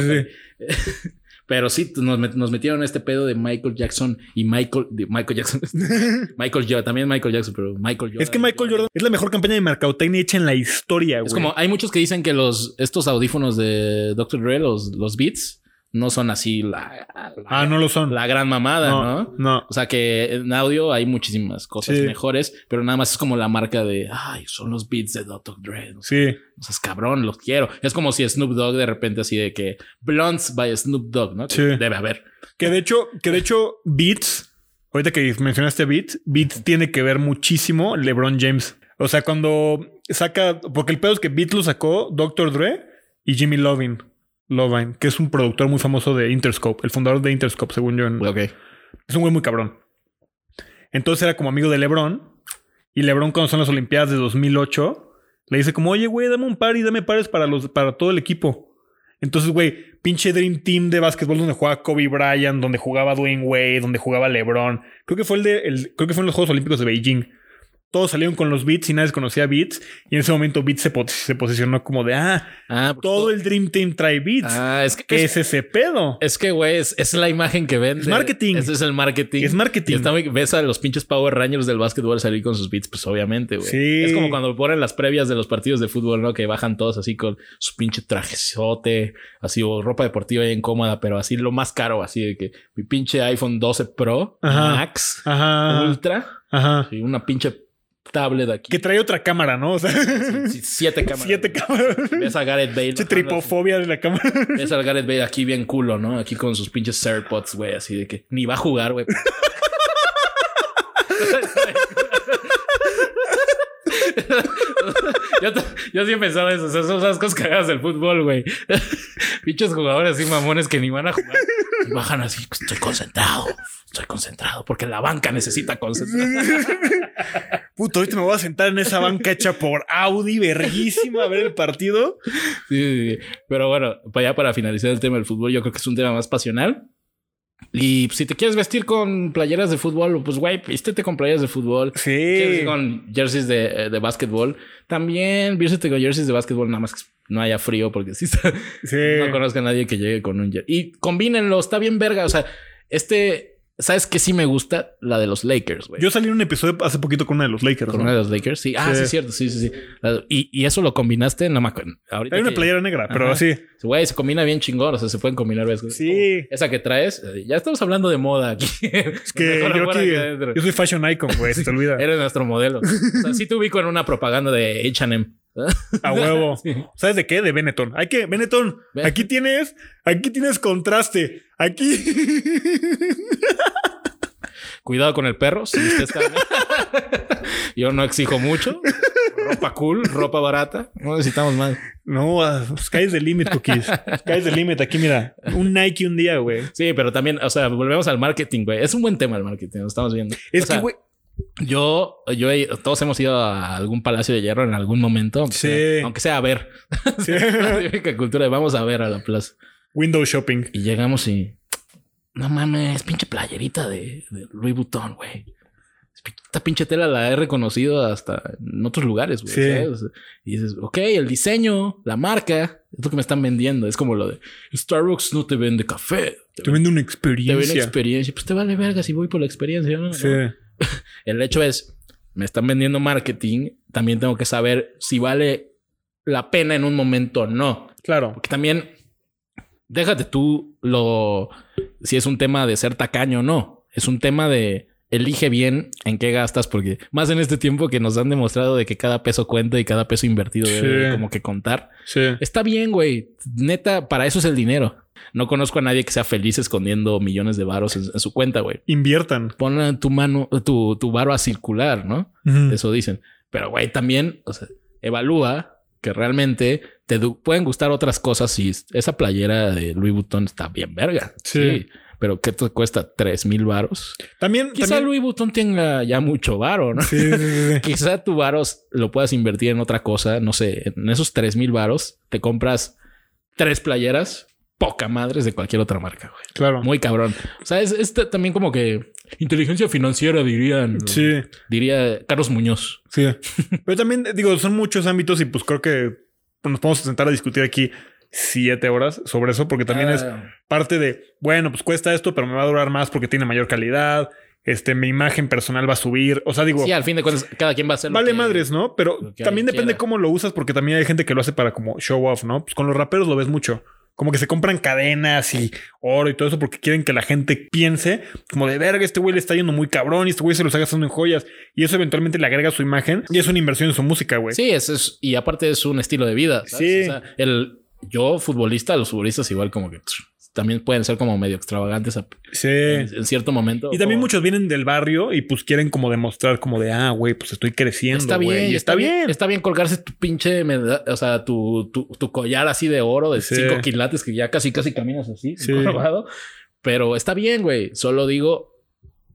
S2: sí.
S1: Pero sí, nos, met- nos metieron este pedo de Michael Jackson y Michael, de Michael Jackson. Michael Jordan, también Michael Jackson, pero Michael Jordan.
S2: Es que Michael Jordan es la mejor campaña de mercadotecnia hecha en la historia, güey.
S1: Es como, hay muchos que dicen que los, estos audífonos de Dr. Dre, los, los Beats, no son así la, la,
S2: Ah, no lo son.
S1: la gran mamada, ¿no?
S2: no, no.
S1: O sea que en audio hay muchísimas cosas
S2: Sí.
S1: mejores, pero nada más es como la marca de, ay, son los beats de Dr. Dre. O sea,
S2: Sí.
S1: o sea, es cabrón, los quiero. Es como si Snoop Dogg de repente así de que Blunts by Snoop Dogg, ¿no? Que
S2: Sí.
S1: Debe haber.
S2: Que de hecho, que de hecho, Beats, ahorita que mencionaste Beats, Beats tiene que ver muchísimo LeBron James. O sea, cuando saca, porque el pedo es que Beats lo sacó Dr. Dre y Jimmy Lovin, Lovine, que es un productor muy famoso de Interscope, el fundador de Interscope, según yo. en-. Es un güey muy cabrón. Entonces era como amigo de LeBron. Y LeBron, cuando son las Olimpiadas de 2008, le dice como, oye, güey, dame un par y dame pares para, los, para todo el equipo. Entonces, güey, pinche Dream Team de básquetbol donde jugaba Kobe Bryant, donde jugaba Dwayne Wade, donde jugaba LeBron. Creo que fue el de, el- creo que fue en los Juegos Olímpicos de Beijing. Todos salieron con los Beats y nadie conocía Beats. Y en ese momento Beats se, po- se posicionó como de, ah,
S1: Ah, pues,
S2: todo el Dream Team trae Beats.
S1: Ah, es que,
S2: ¿Qué
S1: es,
S2: es ese pedo?
S1: es que, güey, es, es la imagen que vende.
S2: Es marketing.
S1: Ese es el marketing.
S2: Es marketing.
S1: Y está ves a los pinches Power Rangers del básquetbol salir con sus beats, pues obviamente, güey.
S2: Sí.
S1: Es como cuando ponen las previas de los partidos de fútbol, ¿no? Que bajan todos así con su pinche trajezote, así o ropa deportiva bien cómoda, pero así lo más caro, así de que mi pinche iPhone 12 Pro,
S2: Ajá.
S1: Max,
S2: Ajá.
S1: Ultra,
S2: Ajá.
S1: y una pinche tablet aquí.
S2: Que trae otra cámara, ¿no? O sea,
S1: Sí, siete cámaras.
S2: siete cámaras.
S1: Ves a Gareth Bale. Así.
S2: tripofobia de la cámara.
S1: Ves al Gareth Bale aquí bien culo, ¿no? Aquí con sus pinches AirPods, güey, así de que ni va a jugar, güey. yo, yo sí he pensado eso. O sea, son esas cosas cagadas del fútbol, güey. Pinches jugadores así mamones que ni van a jugar. Y bajan así, estoy concentrado. Estoy concentrado porque la banca necesita concentración.
S2: Puto, ahorita me voy a sentar en esa banca hecha por Audi, verguísima, a ver el partido.
S1: Sí, sí, sí. Pero bueno, para ya para finalizar el tema del fútbol, yo creo que es un tema más pasional. Y si te quieres vestir con playeras de fútbol, pues güey, vístete con playeras de fútbol. Quieres
S2: Sí.
S1: ir con jerseys de, de básquetbol. También vístete con jerseys de básquetbol, nada más que no haya frío, porque sí
S2: Sí.
S1: no conozco a nadie que llegue con un jersey. Y combínenlo, está bien verga. O sea, este, ¿sabes qué sí me gusta? La de los Lakers, güey.
S2: Yo salí en un episodio hace poquito con una de los Lakers.
S1: Con
S2: ¿no?
S1: una de los Lakers, sí. Ah,
S2: Sí.
S1: sí, es cierto, sí, sí, sí. Y, y eso lo combinaste, no me acuerdo. Ahorita
S2: Hay una
S1: que-
S2: playera negra, pero así.
S1: Güey, se combina bien chingón. O sea, se pueden combinar. ¿ves?
S2: Sí.
S1: Esa que traes. eh, Ya estamos hablando de moda aquí.
S2: Es que yo aquí, yo soy fashion icon, güey, se te olvida.
S1: Eres nuestro modelo. O sea, sí te ubico en una propaganda de H&M.
S2: A huevo.
S1: Sí.
S2: ¿Sabes de qué? De Benetton. Hay que, Benetton, aquí tienes, aquí tienes contraste. Aquí.
S1: Cuidado con el perro. Si usted está... Yo no exijo mucho. Ropa cool, ropa barata. No necesitamos más.
S2: No, ah, sky's the limit, cookies. Sky's the limit. Aquí, mira, un Nike un día, güey.
S1: Sí, pero también, o sea, volvemos al marketing, güey. Es un buen tema el marketing, lo estamos viendo.
S2: Es
S1: O
S2: que, güey,
S1: Yo, yo, todos hemos ido a algún palacio de hierro en algún momento, aunque,
S2: Sí.
S1: sea, aunque sea a ver.
S2: Sí.
S1: La típica cultura de vamos a ver a la plaza.
S2: window shopping.
S1: Y llegamos y no mames, pinche playerita de, de Louis Vuitton, güey. esta pinche tela la he reconocido hasta en otros lugares, güey.
S2: Sí.
S1: ¿sabes? Y dices, ok, el diseño, la marca, es lo que me están vendiendo. Es como lo de Starbucks no te vende café. Te,
S2: Te vende una
S1: te vende
S2: experiencia.
S1: experiencia. Pues te vale verga si voy por la experiencia, ¿no?
S2: Sí.
S1: El hecho es, me están vendiendo marketing, también tengo que saber si vale la pena en un momento o no.
S2: Claro.
S1: Porque también, déjate tú lo, si es un tema de ser tacaño o no. Es un tema de elige bien en qué gastas, porque más en este tiempo que nos han demostrado de que cada peso cuenta y cada peso invertido debe
S2: Sí.
S1: como que contar.
S2: Sí.
S1: Está bien, güey. Neta, para eso es el dinero. No conozco a nadie que sea feliz escondiendo millones de varos en, en su cuenta, güey.
S2: Inviertan.
S1: Pon tu mano, tu, tu varo a circular, ¿no? Eso dicen. Pero, güey, también, o sea, evalúa que realmente te pueden gustar otras cosas si esa playera de Louis Vuitton está bien verga.
S2: Sí.
S1: Pero ¿qué te cuesta? ¿Tres mil varos?
S2: También.
S1: Quizá
S2: también-
S1: Louis Vuitton tenga ya mucho varo, ¿no?
S2: Sí, sí, sí, sí.
S1: Quizá tu varos lo puedas invertir en otra cosa. No sé, en esos tres mil varos te compras tres playeras, poca madres de cualquier otra marca, güey.
S2: Claro.
S1: Muy cabrón. O sea, es, también como que inteligencia financiera, dirían.
S2: Sí,
S1: Diría Carlos Muñoz.
S2: sí. Pero también, digo, son muchos ámbitos y pues creo que nos podemos sentar a discutir aquí siete horas sobre eso, porque también es
S1: Ah,
S2: parte de, bueno, pues cuesta esto, pero me va a durar más porque tiene mayor calidad. Este, mi imagen personal va a subir. O sea, digo,
S1: Sí, al fin de cuentas, cada quien va a hacer
S2: vale
S1: que-
S2: madres, ¿no? Pero también depende
S1: quiera.
S2: cómo lo usas, porque también hay gente que lo hace para como show off, ¿no? Pues con los raperos lo ves mucho. Como que se compran cadenas y oro y todo eso porque quieren que la gente piense como de verga, este güey le está yendo muy cabrón y este güey se lo está gastando en joyas. Y eso eventualmente le agrega su imagen y es una inversión en su música, güey.
S1: Sí, eso es, y aparte es un estilo de vida. ¿sabes?
S2: Sí.
S1: O sea, el, yo, futbolista, los futbolistas igual como que también pueden ser como medio extravagantes a-
S2: Sí.
S1: en, en cierto momento.
S2: Y también
S1: Como-
S2: muchos vienen del barrio y pues quieren como demostrar como de, ah, güey, pues estoy creciendo.
S1: Está
S2: güey".
S1: bien,
S2: Y está bien.
S1: Está bien colgarse tu pinche, o sea, tu, tu, tu collar así de oro de
S2: Sí.
S1: 5 quilates que ya casi, casi caminas así,
S2: Sí.
S1: Pero está bien, güey. Solo digo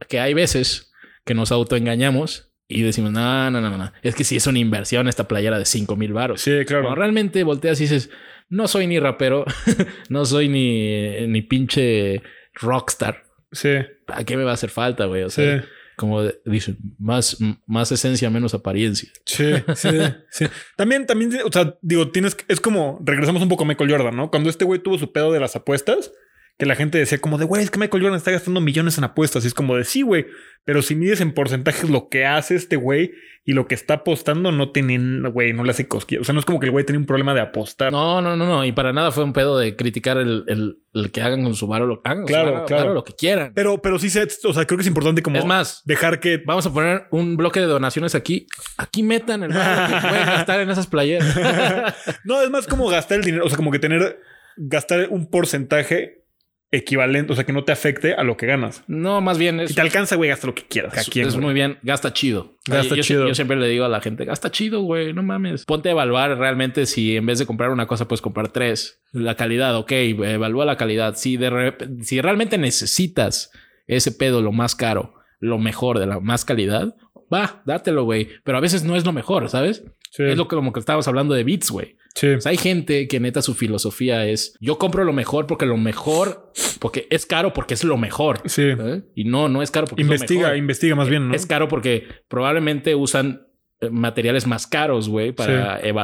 S1: que hay veces que nos autoengañamos y decimos, no, no, no, no. Es que si es una inversión esta playera de 5 mil baros.
S2: Sí, claro.
S1: Cuando realmente volteas y dices, no soy ni rapero, no soy ni, ni pinche rockstar.
S2: Sí,
S1: ¿A qué me va a hacer falta, güey? O sea,
S2: sí.
S1: como dicen, más, más esencia, menos apariencia.
S2: Sí, sí, sí. También, también, o sea, digo, tienes es como, regresamos un poco a Michael Jordan, ¿no? Cuando este güey tuvo su pedo de las apuestas, que la gente decía como de, güey, es que Michael Jordan está gastando millones en apuestas. Y es como de, sí, güey, pero si mides en porcentajes lo que hace este güey y lo que está apostando, no tienen, güey, no le hace cosquillas. O sea, no es como que el güey tenía un problema de apostar.
S1: No, no, no, no. Y para nada fue un pedo de criticar el, el, el que hagan con su varo lo hagan con su
S2: Claro,
S1: varo-
S2: claro.
S1: varo lo que quieran.
S2: Pero, pero sí, se, o sea, creo que es importante como
S1: es más,
S2: dejar que
S1: vamos a poner un bloque de donaciones aquí. Aquí metan el varo que pueden gastar en esas playeras.
S2: No, es más como gastar el dinero, o sea, como que tener, gastar un porcentaje equivalente, o sea, que no te afecte a lo que ganas.
S1: no, más bien es,
S2: Si te alcanza, güey, gasta lo que quieras.
S1: es, muy bien. Gasta chido.
S2: Gasta
S1: yo,
S2: chido.
S1: Yo siempre le digo a la gente, gasta chido, güey. No mames. Ponte a evaluar realmente si en vez de comprar una cosa puedes comprar tres. La calidad, ok. Evalúa la calidad. Si, de si realmente necesitas ese pedo, lo más caro, lo mejor de la más calidad, va, dátelo, güey. Pero a veces no es lo mejor, ¿sabes?
S2: Sí,
S1: Es lo que como que estábamos hablando de Beats, güey.
S2: Sí.
S1: O sea, hay gente que neta su filosofía es yo compro lo mejor porque lo mejor, porque es caro porque es lo mejor.
S2: Sí.
S1: ¿eh? Y no, no es caro porque es lo
S2: Investiga,
S1: mejor.
S2: investiga más bien, ¿no?
S1: Es caro porque probablemente usan eh, materiales más caros, güey, para eh,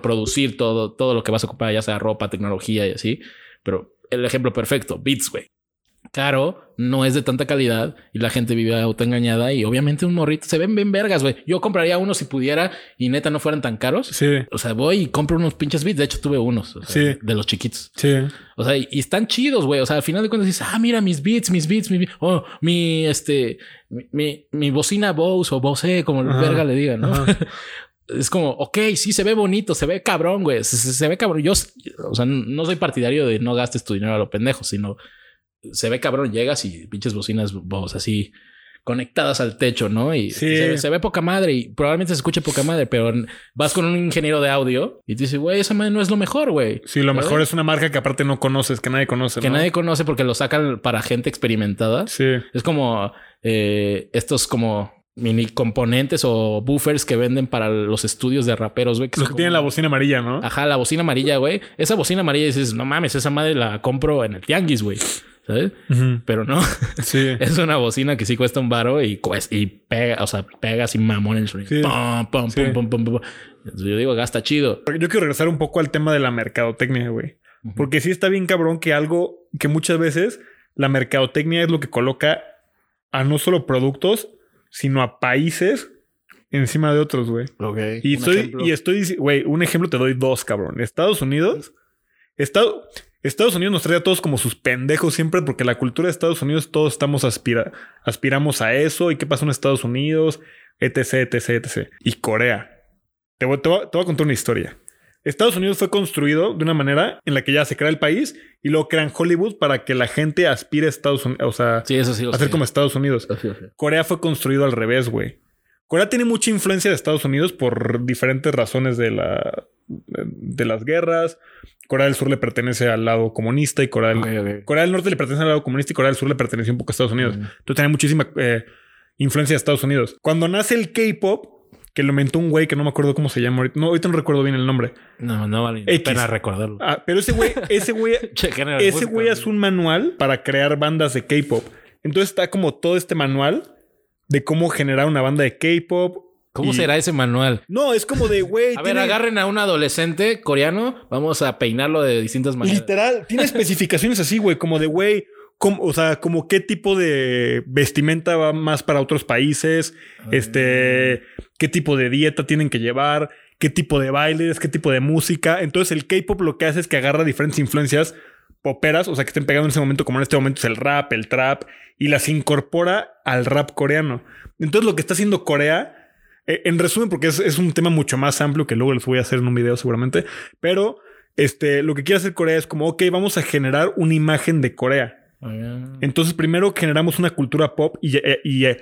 S1: producir todo, todo lo que vas a ocupar, ya sea ropa, tecnología y así. Pero el ejemplo perfecto, Beats, güey. Caro, no es de tanta calidad y la gente vive autoengañada y obviamente un morrito se ven bien vergas, güey. Yo compraría uno si pudiera y neta no fueran tan caros.
S2: Sí,
S1: O sea, voy y compro unos pinches beats. De hecho, tuve unos o sea,
S2: Sí.
S1: de los chiquitos.
S2: sí.
S1: O sea, y, están chidos, güey. O sea, al final de cuentas dices, ah, mira mis beats, mis beats, beats. Oh, mi, este, mi, mi, mi bocina Bose o Bose, como el
S2: Ajá.
S1: verga le digan, ¿no? Es como, ok, sí se ve bonito, se ve cabrón, güey. Se, se- se ve cabrón. Yo, o sea, no soy partidario de no gastes tu dinero a lo pendejo, sino se ve cabrón. Llegas y pinches bocinas Bose así conectadas al techo, ¿no? Y
S2: Sí.
S1: se, ve- se ve poca madre y probablemente se escuche poca madre, pero vas con un ingeniero de audio y te dice, güey, esa madre no es lo mejor, güey.
S2: Sí, lo mejor es una marca que aparte no conoces, que nadie conoce.
S1: Que
S2: ¿no?
S1: nadie conoce porque lo sacan para gente experimentada.
S2: Sí,
S1: Es como eh, estos como mini componentes o buffers que venden para los estudios de raperos, güey.
S2: Los que tienen la bocina amarilla, ¿no?
S1: Ajá, la bocina amarilla, güey. Esa bocina amarilla dices, no mames, esa madre la compro en el tianguis, güey. ¿Sabes? Pero no.
S2: Sí.
S1: es una bocina que sí cuesta un varo y, y pega, o sea, pega así mamón en el sonido.
S2: Sí.
S1: Pum, pum,
S2: Sí.
S1: pum. Yo digo, gasta chido.
S2: Yo quiero regresar un poco al tema de la mercadotecnia, güey. Porque sí está bien cabrón que algo que muchas veces la mercadotecnia es lo que coloca a no solo productos, sino a países encima de otros, güey.
S1: Ok.
S2: Y estoy,
S1: ejemplo.
S2: y estoy, güey, un ejemplo te doy dos, cabrón. Estados Unidos, Estado- Estados Unidos nos trae a todos como sus pendejos siempre porque la cultura de Estados Unidos todos estamos aspira, aspiramos a eso y qué pasó en Estados Unidos, etc, etc, etc. Y Corea. Te voy, te voy- te voy a contar una historia. Estados Unidos fue construido de una manera en la que ya se crea el país y luego crean Hollywood para que la gente aspire a Estados Unidos, o sea,
S1: Sí, eso sí lo
S2: a ser
S1: sé.
S2: como Estados Unidos.
S1: Sí.
S2: Corea fue construido al revés, güey. Corea tiene mucha influencia de Estados Unidos por diferentes razones de, la, de las guerras. Corea del Sur le pertenece al lado comunista y Corea del. Corea del Norte le pertenece al lado comunista y Corea del Sur le pertenece un poco a Estados Unidos.
S1: Mm.
S2: Entonces tiene muchísima eh, influencia de Estados Unidos. Cuando nace el K-pop, que lo inventó un güey que no me acuerdo cómo se llama ahorita. No, ahorita no recuerdo bien el nombre.
S1: No, no vale
S2: X.
S1: pena recordarlo.
S2: Ah, pero ese güey, ese güey, ese güey es un manual para crear bandas de K-pop. Entonces está como todo este manual de cómo generar una banda de K-pop.
S1: ¿Cómo
S2: y-
S1: será ese manual?
S2: No, es como de, güey.
S1: A ver, agarren a un adolescente coreano, vamos a peinarlo de distintas maneras.
S2: Literal, tiene especificaciones así, güey, como de, güey, cómo- o sea, como qué tipo de vestimenta va más para otros países, este, qué tipo de dieta tienen que llevar, qué tipo de bailes, qué tipo de música. Entonces el K-pop lo que hace es que agarra diferentes influencias poperas, o sea, que estén pegando en ese momento, como en este momento es el rap, el trap, y las incorpora al rap coreano. Entonces lo que está haciendo Corea, eh, en resumen, porque es, es un tema mucho más amplio que luego les voy a hacer en un video seguramente, pero este, lo que quiere hacer Corea es como, ok, vamos a generar una imagen de Corea.
S1: Ah.
S2: Entonces primero generamos una cultura pop y, eh, y, eh,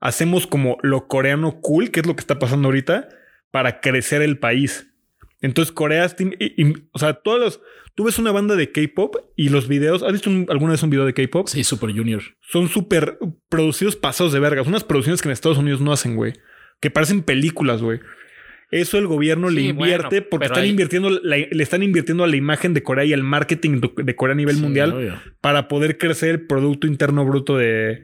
S2: hacemos como lo coreano cool, que es lo que está pasando ahorita, para crecer el país. Entonces Corea, im- o sea, todos los... Tú ves una banda de K-pop y los videos, ¿has visto un- alguna vez un video de K-pop?
S1: Sí, Super Junior.
S2: Son súper producidos pasados de vergas. Unas producciones que en Estados Unidos no hacen, güey. Que parecen películas, güey. Eso el gobierno le invierte
S1: bueno,
S2: porque están
S1: ahí-
S2: invirtiendo, la- le están invirtiendo a la imagen de Corea y al marketing de Corea a nivel
S1: Sí,
S2: mundial
S1: obvio.
S2: para poder crecer el Producto Interno Bruto de,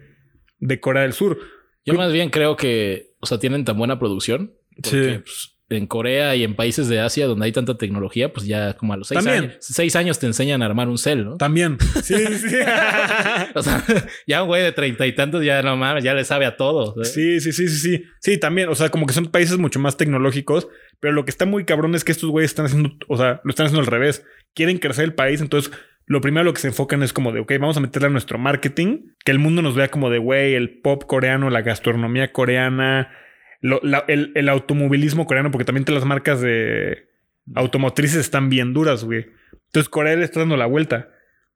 S2: de Corea del Sur.
S1: Yo más bien creo que, o sea, tienen tan buena producción. Porque,
S2: Sí.
S1: pues, en Corea y en países de Asia donde hay tanta tecnología, pues ya como a los seis
S2: También.
S1: años, seis años te enseñan a armar un cel, ¿no?
S2: También. Sí, sí.
S1: O sea, ya un güey de treinta y tantos ya no mames, ya le sabe a todo.
S2: Sí, sí, sí, sí, sí. Sí, también. O sea, como que son países mucho más tecnológicos. Pero lo que está muy cabrón es que estos güeyes están haciendo, o sea, lo están haciendo al revés. Quieren crecer el país. Entonces, lo primero lo que se enfocan es como de, ok, vamos a meterle a nuestro marketing. Que el mundo nos vea como de, güey, el pop coreano, la gastronomía coreana, lo- la- el, el automovilismo coreano, porque también te las marcas de automotrices están bien duras, güey. Entonces, Corea le está dando la vuelta.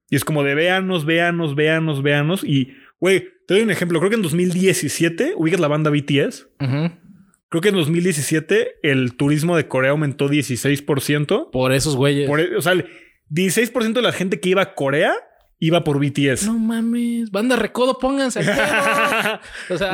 S2: Y es como de véanos, véanos, véanos, véanos. Y, güey, te doy un ejemplo. Creo que en 2017, ubicas la banda BTS. Creo que en 2017 el turismo de Corea aumentó 16%.
S1: Por esos güeyes.
S2: Por, e, o sea, el 16% de la gente que iba a Corea iba por BTS.
S1: No mames, banda recodo, pónganse al. O sea,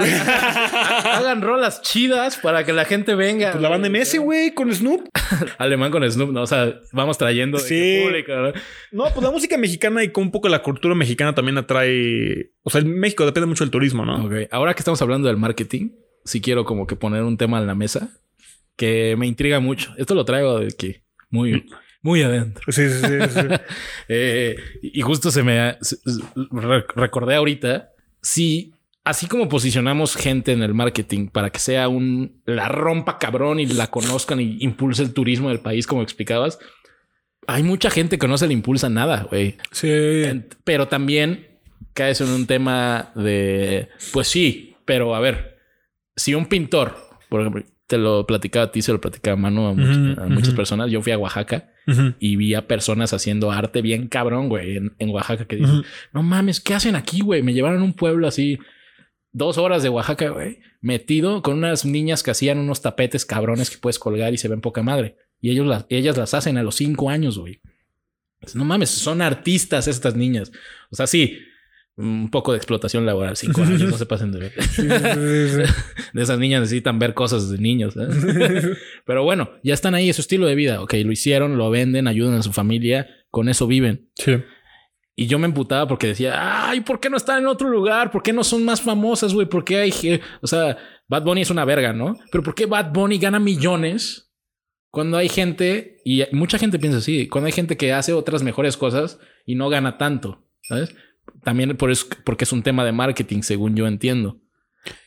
S1: hagan rolas chidas para que la gente venga.
S2: Pues la banda MS, güey, con Snoop.
S1: Alemán con Snoop, ¿no? O sea, vamos trayendo
S2: Sí.
S1: público, ¿no?
S2: No, pues la música mexicana y con un poco la cultura mexicana también atrae. O sea, en México depende mucho del turismo, ¿no?
S1: Ok, ahora que estamos hablando del marketing, sí quiero como que poner un tema en la mesa que me intriga mucho. Esto lo traigo de que muy, muy adentro.
S2: Sí, sí, sí. sí.
S1: Eh, y justo se me recordé ahorita. Sí, así como posicionamos gente en el marketing para que sea un la rompa cabrón y la conozcan y impulse el turismo del país, como explicabas. Hay mucha gente que no se le impulsa nada, güey.
S2: Sí.
S1: En- Pero también caes en un tema de, pues sí, pero a ver, si un pintor, por ejemplo, te lo platicaba a ti, se lo platicaba a Manu a, much-
S2: Ujú,
S1: a muchas personas. Yo fui a Oaxaca Y vi a personas haciendo arte bien cabrón, güey, en, en Oaxaca que dicen, no mames, ¿qué hacen aquí, güey? Me llevaron a un pueblo así, dos horas de Oaxaca, güey, metido con unas niñas que hacían unos tapetes cabrones que puedes colgar y se ven poca madre. Y ellos las, ellas las hacen a los cinco años, güey. No mames, son artistas estas niñas. O sea, sí, un poco de explotación laboral. Cinco años, no se pasen de ver. de esas niñas necesitan ver cosas de niños. ¿eh? Pero bueno, ya están ahí, es su estilo de vida. Ok, lo hicieron, lo venden, ayudan a su familia, con eso viven.
S2: Sí.
S1: Y yo me emputaba porque decía, ay, ¿por qué no están en otro lugar? ¿Por qué no son más famosas, güey? ¿Por qué hay... O sea, Bad Bunny es una verga, ¿no? Pero ¿por qué Bad Bunny gana millones cuando hay gente, y mucha gente piensa así, cuando hay gente que hace otras mejores cosas y no gana tanto, ¿sabes? También por eso, porque es un tema de marketing, según yo entiendo.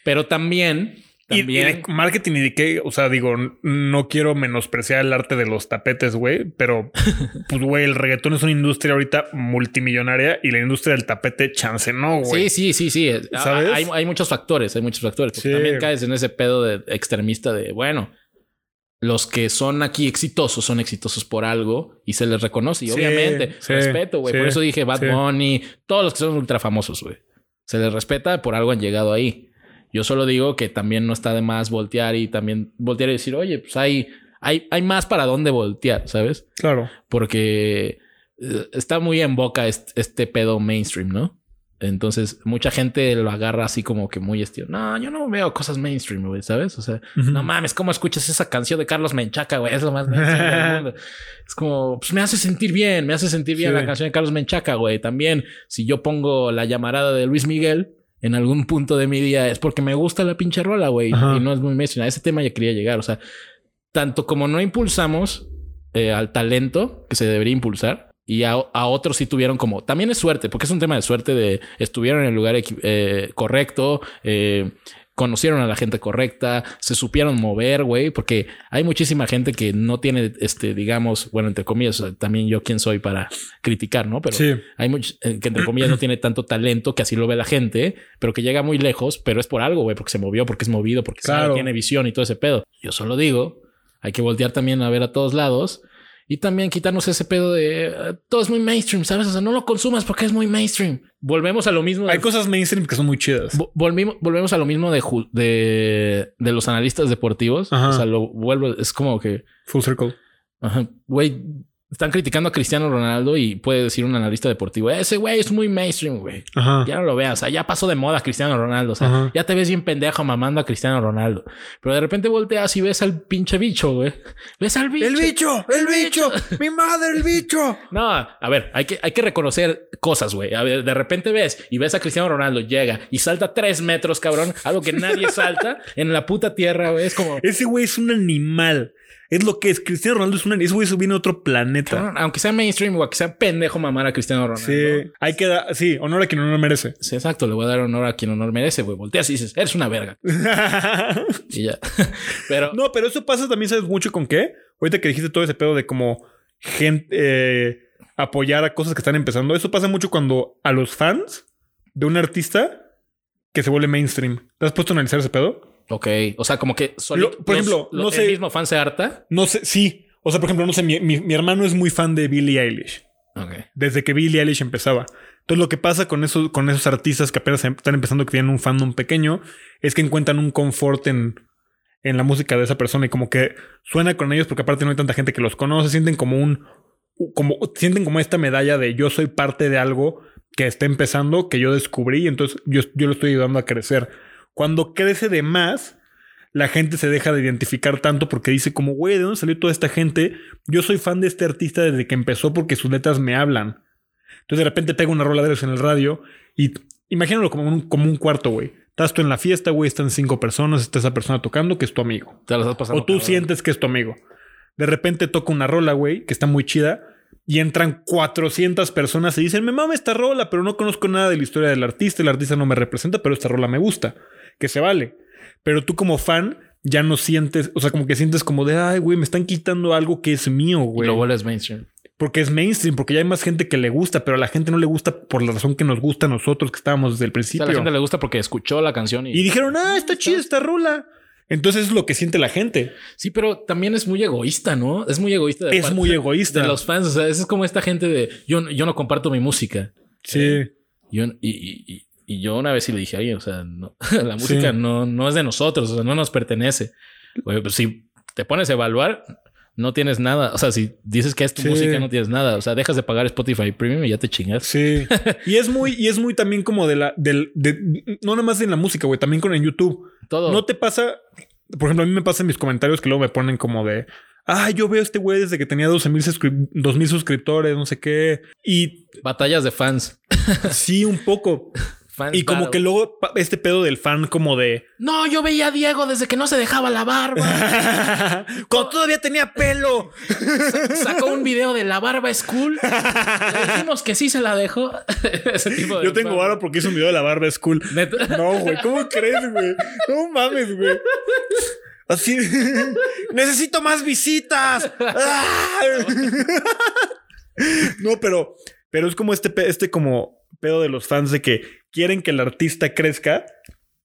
S1: Pero también
S2: también... Y, marketing y de qué, o sea, digo, no quiero menospreciar el arte de los tapetes, güey, pero pues, güey, el reggaetón es una industria ahorita multimillonaria y la industria del tapete, chance no, güey.
S1: Sí, sí, sí, sí. ¿Sabes? Hay, hay, muchos factores, hay muchos factores. También caes en ese pedo de extremista de, bueno, los que son aquí exitosos son exitosos por algo y se les reconoce. Y obviamente, respeto, güey. por eso dije Bad Bunny, todos los que son ultra famosos, güey. Se les respeta, por algo han llegado ahí. Yo solo digo que también no está de más voltear y también voltear y decir, oye, pues hay, hay, hay más para dónde voltear, ¿sabes?
S2: Claro.
S1: Porque eh, está muy en boca este, pedo mainstream, ¿no? Entonces, mucha gente lo agarra así como que muy estilo. No, yo no veo cosas mainstream, güey, ¿sabes? O sea, no mames, ¿cómo escuchas esa canción de Carlos Menchaca, güey? Es lo más mainstream del mundo. Es como, pues me hace sentir bien, me hace sentir bien la canción de Carlos Menchaca, güey. También, si yo pongo la llamarada de Luis Miguel, en algún punto de mi día es porque me gusta la pinche rola, güey. Y no es muy mainstream. A ese tema ya quería llegar. O sea, tanto como no impulsamos eh, al talento que se debería impulsar y a, otros sí tuvieron como... También es suerte, porque es un tema de suerte de estuvieron en el lugar eh, correcto, eh, conocieron a la gente correcta, se supieron mover, güey, porque hay muchísima gente que no tiene, este, digamos, bueno, entre comillas, también yo quién soy para criticar, ¿no? Pero hay muchos eh, que entre comillas no tiene tanto talento, que así lo ve la gente, pero que llega muy lejos, pero es por algo, güey, porque se movió, porque es movido, porque tiene visión y todo ese pedo. Yo solo digo, hay que voltear también a ver a todos lados y también quitarnos ese pedo de eh, todo es muy mainstream, ¿sabes? O sea, no lo consumas porque es muy mainstream. Volvemos a lo mismo.
S2: Hay cosas mainstream que son muy chidas.
S1: Volvimos, volvemos a lo mismo de, de, de los analistas deportivos. O sea, lo vuelvo, es como que.
S2: Full circle.
S1: Ajá. Güey, están criticando a Cristiano Ronaldo y puede decir un analista deportivo, ese güey es muy mainstream, güey. Ya no lo veas, o sea, ya pasó de moda Cristiano Ronaldo, o sea, ya te ves bien pendejo mamando a Cristiano Ronaldo. Pero de repente volteas y ves al pinche bicho, güey. Ves al bicho.
S2: El bicho, el bicho, mi madre, el bicho.
S1: No, a ver, hay que, hay que reconocer cosas, güey. A ver, de repente ves y ves a Cristiano Ronaldo, llega y salta tres metros, cabrón, algo que nadie salta en la puta tierra, güey. Es como...
S2: Ese güey es un animal. Es lo que es. Cristiano Ronaldo es una. Ese güey viene a otro planeta.
S1: aunque sea mainstream o aunque sea pendejo mamar a Cristiano Ronaldo.
S2: Sí, hay que dar. Sí, honor a quien honor merece.
S1: Sí, exacto. Le voy a dar honor a quien honor merece, güey. Volteas y dices, eres una verga. y ya. pero.
S2: No, pero eso pasa también, ¿sabes mucho con qué? Ahorita que dijiste todo ese pedo de como gente. Eh, apoyar a cosas que están empezando. Eso pasa mucho cuando a los fans de un artista que se vuelve mainstream. ¿Te has puesto a analizar ese pedo?
S1: Ok, o sea, como que solo, por ejemplo, no sé, el mismo fan se harta.
S2: No sé, sí. O sea, por ejemplo, no sé, mi, mi, hermano es muy fan de Billie Eilish.
S1: Okay.
S2: Desde que Billie Eilish empezaba. Entonces, lo que pasa con esos, con esos artistas que apenas están empezando, que tienen un fandom pequeño, es que encuentran un confort en, en la música de esa persona y como que suena con ellos porque aparte no hay tanta gente que los conoce, sienten como un, como, sienten como esta medalla de yo soy parte de algo que está empezando, que yo descubrí y entonces yo, yo lo estoy ayudando a crecer. Cuando crece de más, la gente se deja de identificar tanto porque dice como, güey, ¿de dónde salió toda esta gente? Yo soy fan de este artista desde que empezó porque sus letras me hablan. Entonces de repente pega una rola de ellos en el radio y imagínalo como un, como un cuarto, güey. Estás tú en la fiesta, güey, están cinco personas, está esa persona tocando que es tu amigo. o tú sientes que es tu amigo. De repente toca una rola, güey, que está muy chida y entran 400 personas y dicen, me mama esta rola, pero no conozco nada de la historia del artista, el artista no me representa, pero esta rola me gusta que se vale. Pero tú como fan ya no sientes, o sea, como que sientes como de, ay, güey, me están quitando algo que es mío, güey.
S1: lo vuelves mainstream.
S2: Porque es mainstream, porque ya hay más gente que le gusta, pero a la gente no le gusta por la razón que nos gusta a nosotros que estábamos desde el principio. a
S1: la gente le gusta porque escuchó la canción y,
S2: y dijeron, ah, está chida esta rola. Entonces es lo que siente la gente.
S1: Sí, pero también es muy egoísta, ¿no? Es muy egoísta.
S2: es muy egoísta.
S1: De los fans. O sea, es como esta gente de yo, yo no comparto mi música.
S2: Sí.
S1: Eh, yo, y, y yo una vez sí le dije, oye, o sea, no, la música no, no es de nosotros, o sea, no nos pertenece. pues si te pones a evaluar, no tienes nada. O sea, si dices que es tu
S2: Sí.
S1: música, no tienes nada. O sea, dejas de pagar Spotify Premium y ya te chingas.
S2: Sí. y es muy, y es muy también como de la, del, de, no nada más en la música, güey, también con en YouTube.
S1: Todo.
S2: No te pasa, por ejemplo, a mí me pasa en mis comentarios que luego me ponen como de, ah, yo veo a este güey desde que tenía 12 mil suscriptores, no sé qué. Y
S1: Batallas de fans.
S2: sí, un poco.
S1: Fans
S2: Y como
S1: battle.
S2: que luego este pedo del fan como de...
S1: No, yo veía a Diego desde que no se dejaba la barba.
S2: Cuando todavía tenía pelo.
S1: Sacó un video de la barba es cool. Le dijimos que sí se la dejó. Ese tipo de
S2: Yo tengo varo porque hice un video de la barba es cool. No, güey, ¿cómo crees, güey? No mames, güey. Así. Necesito más visitas. ¡Ah! no, pero, pero es como este, este como pedo de los fans de que quieren que el artista crezca,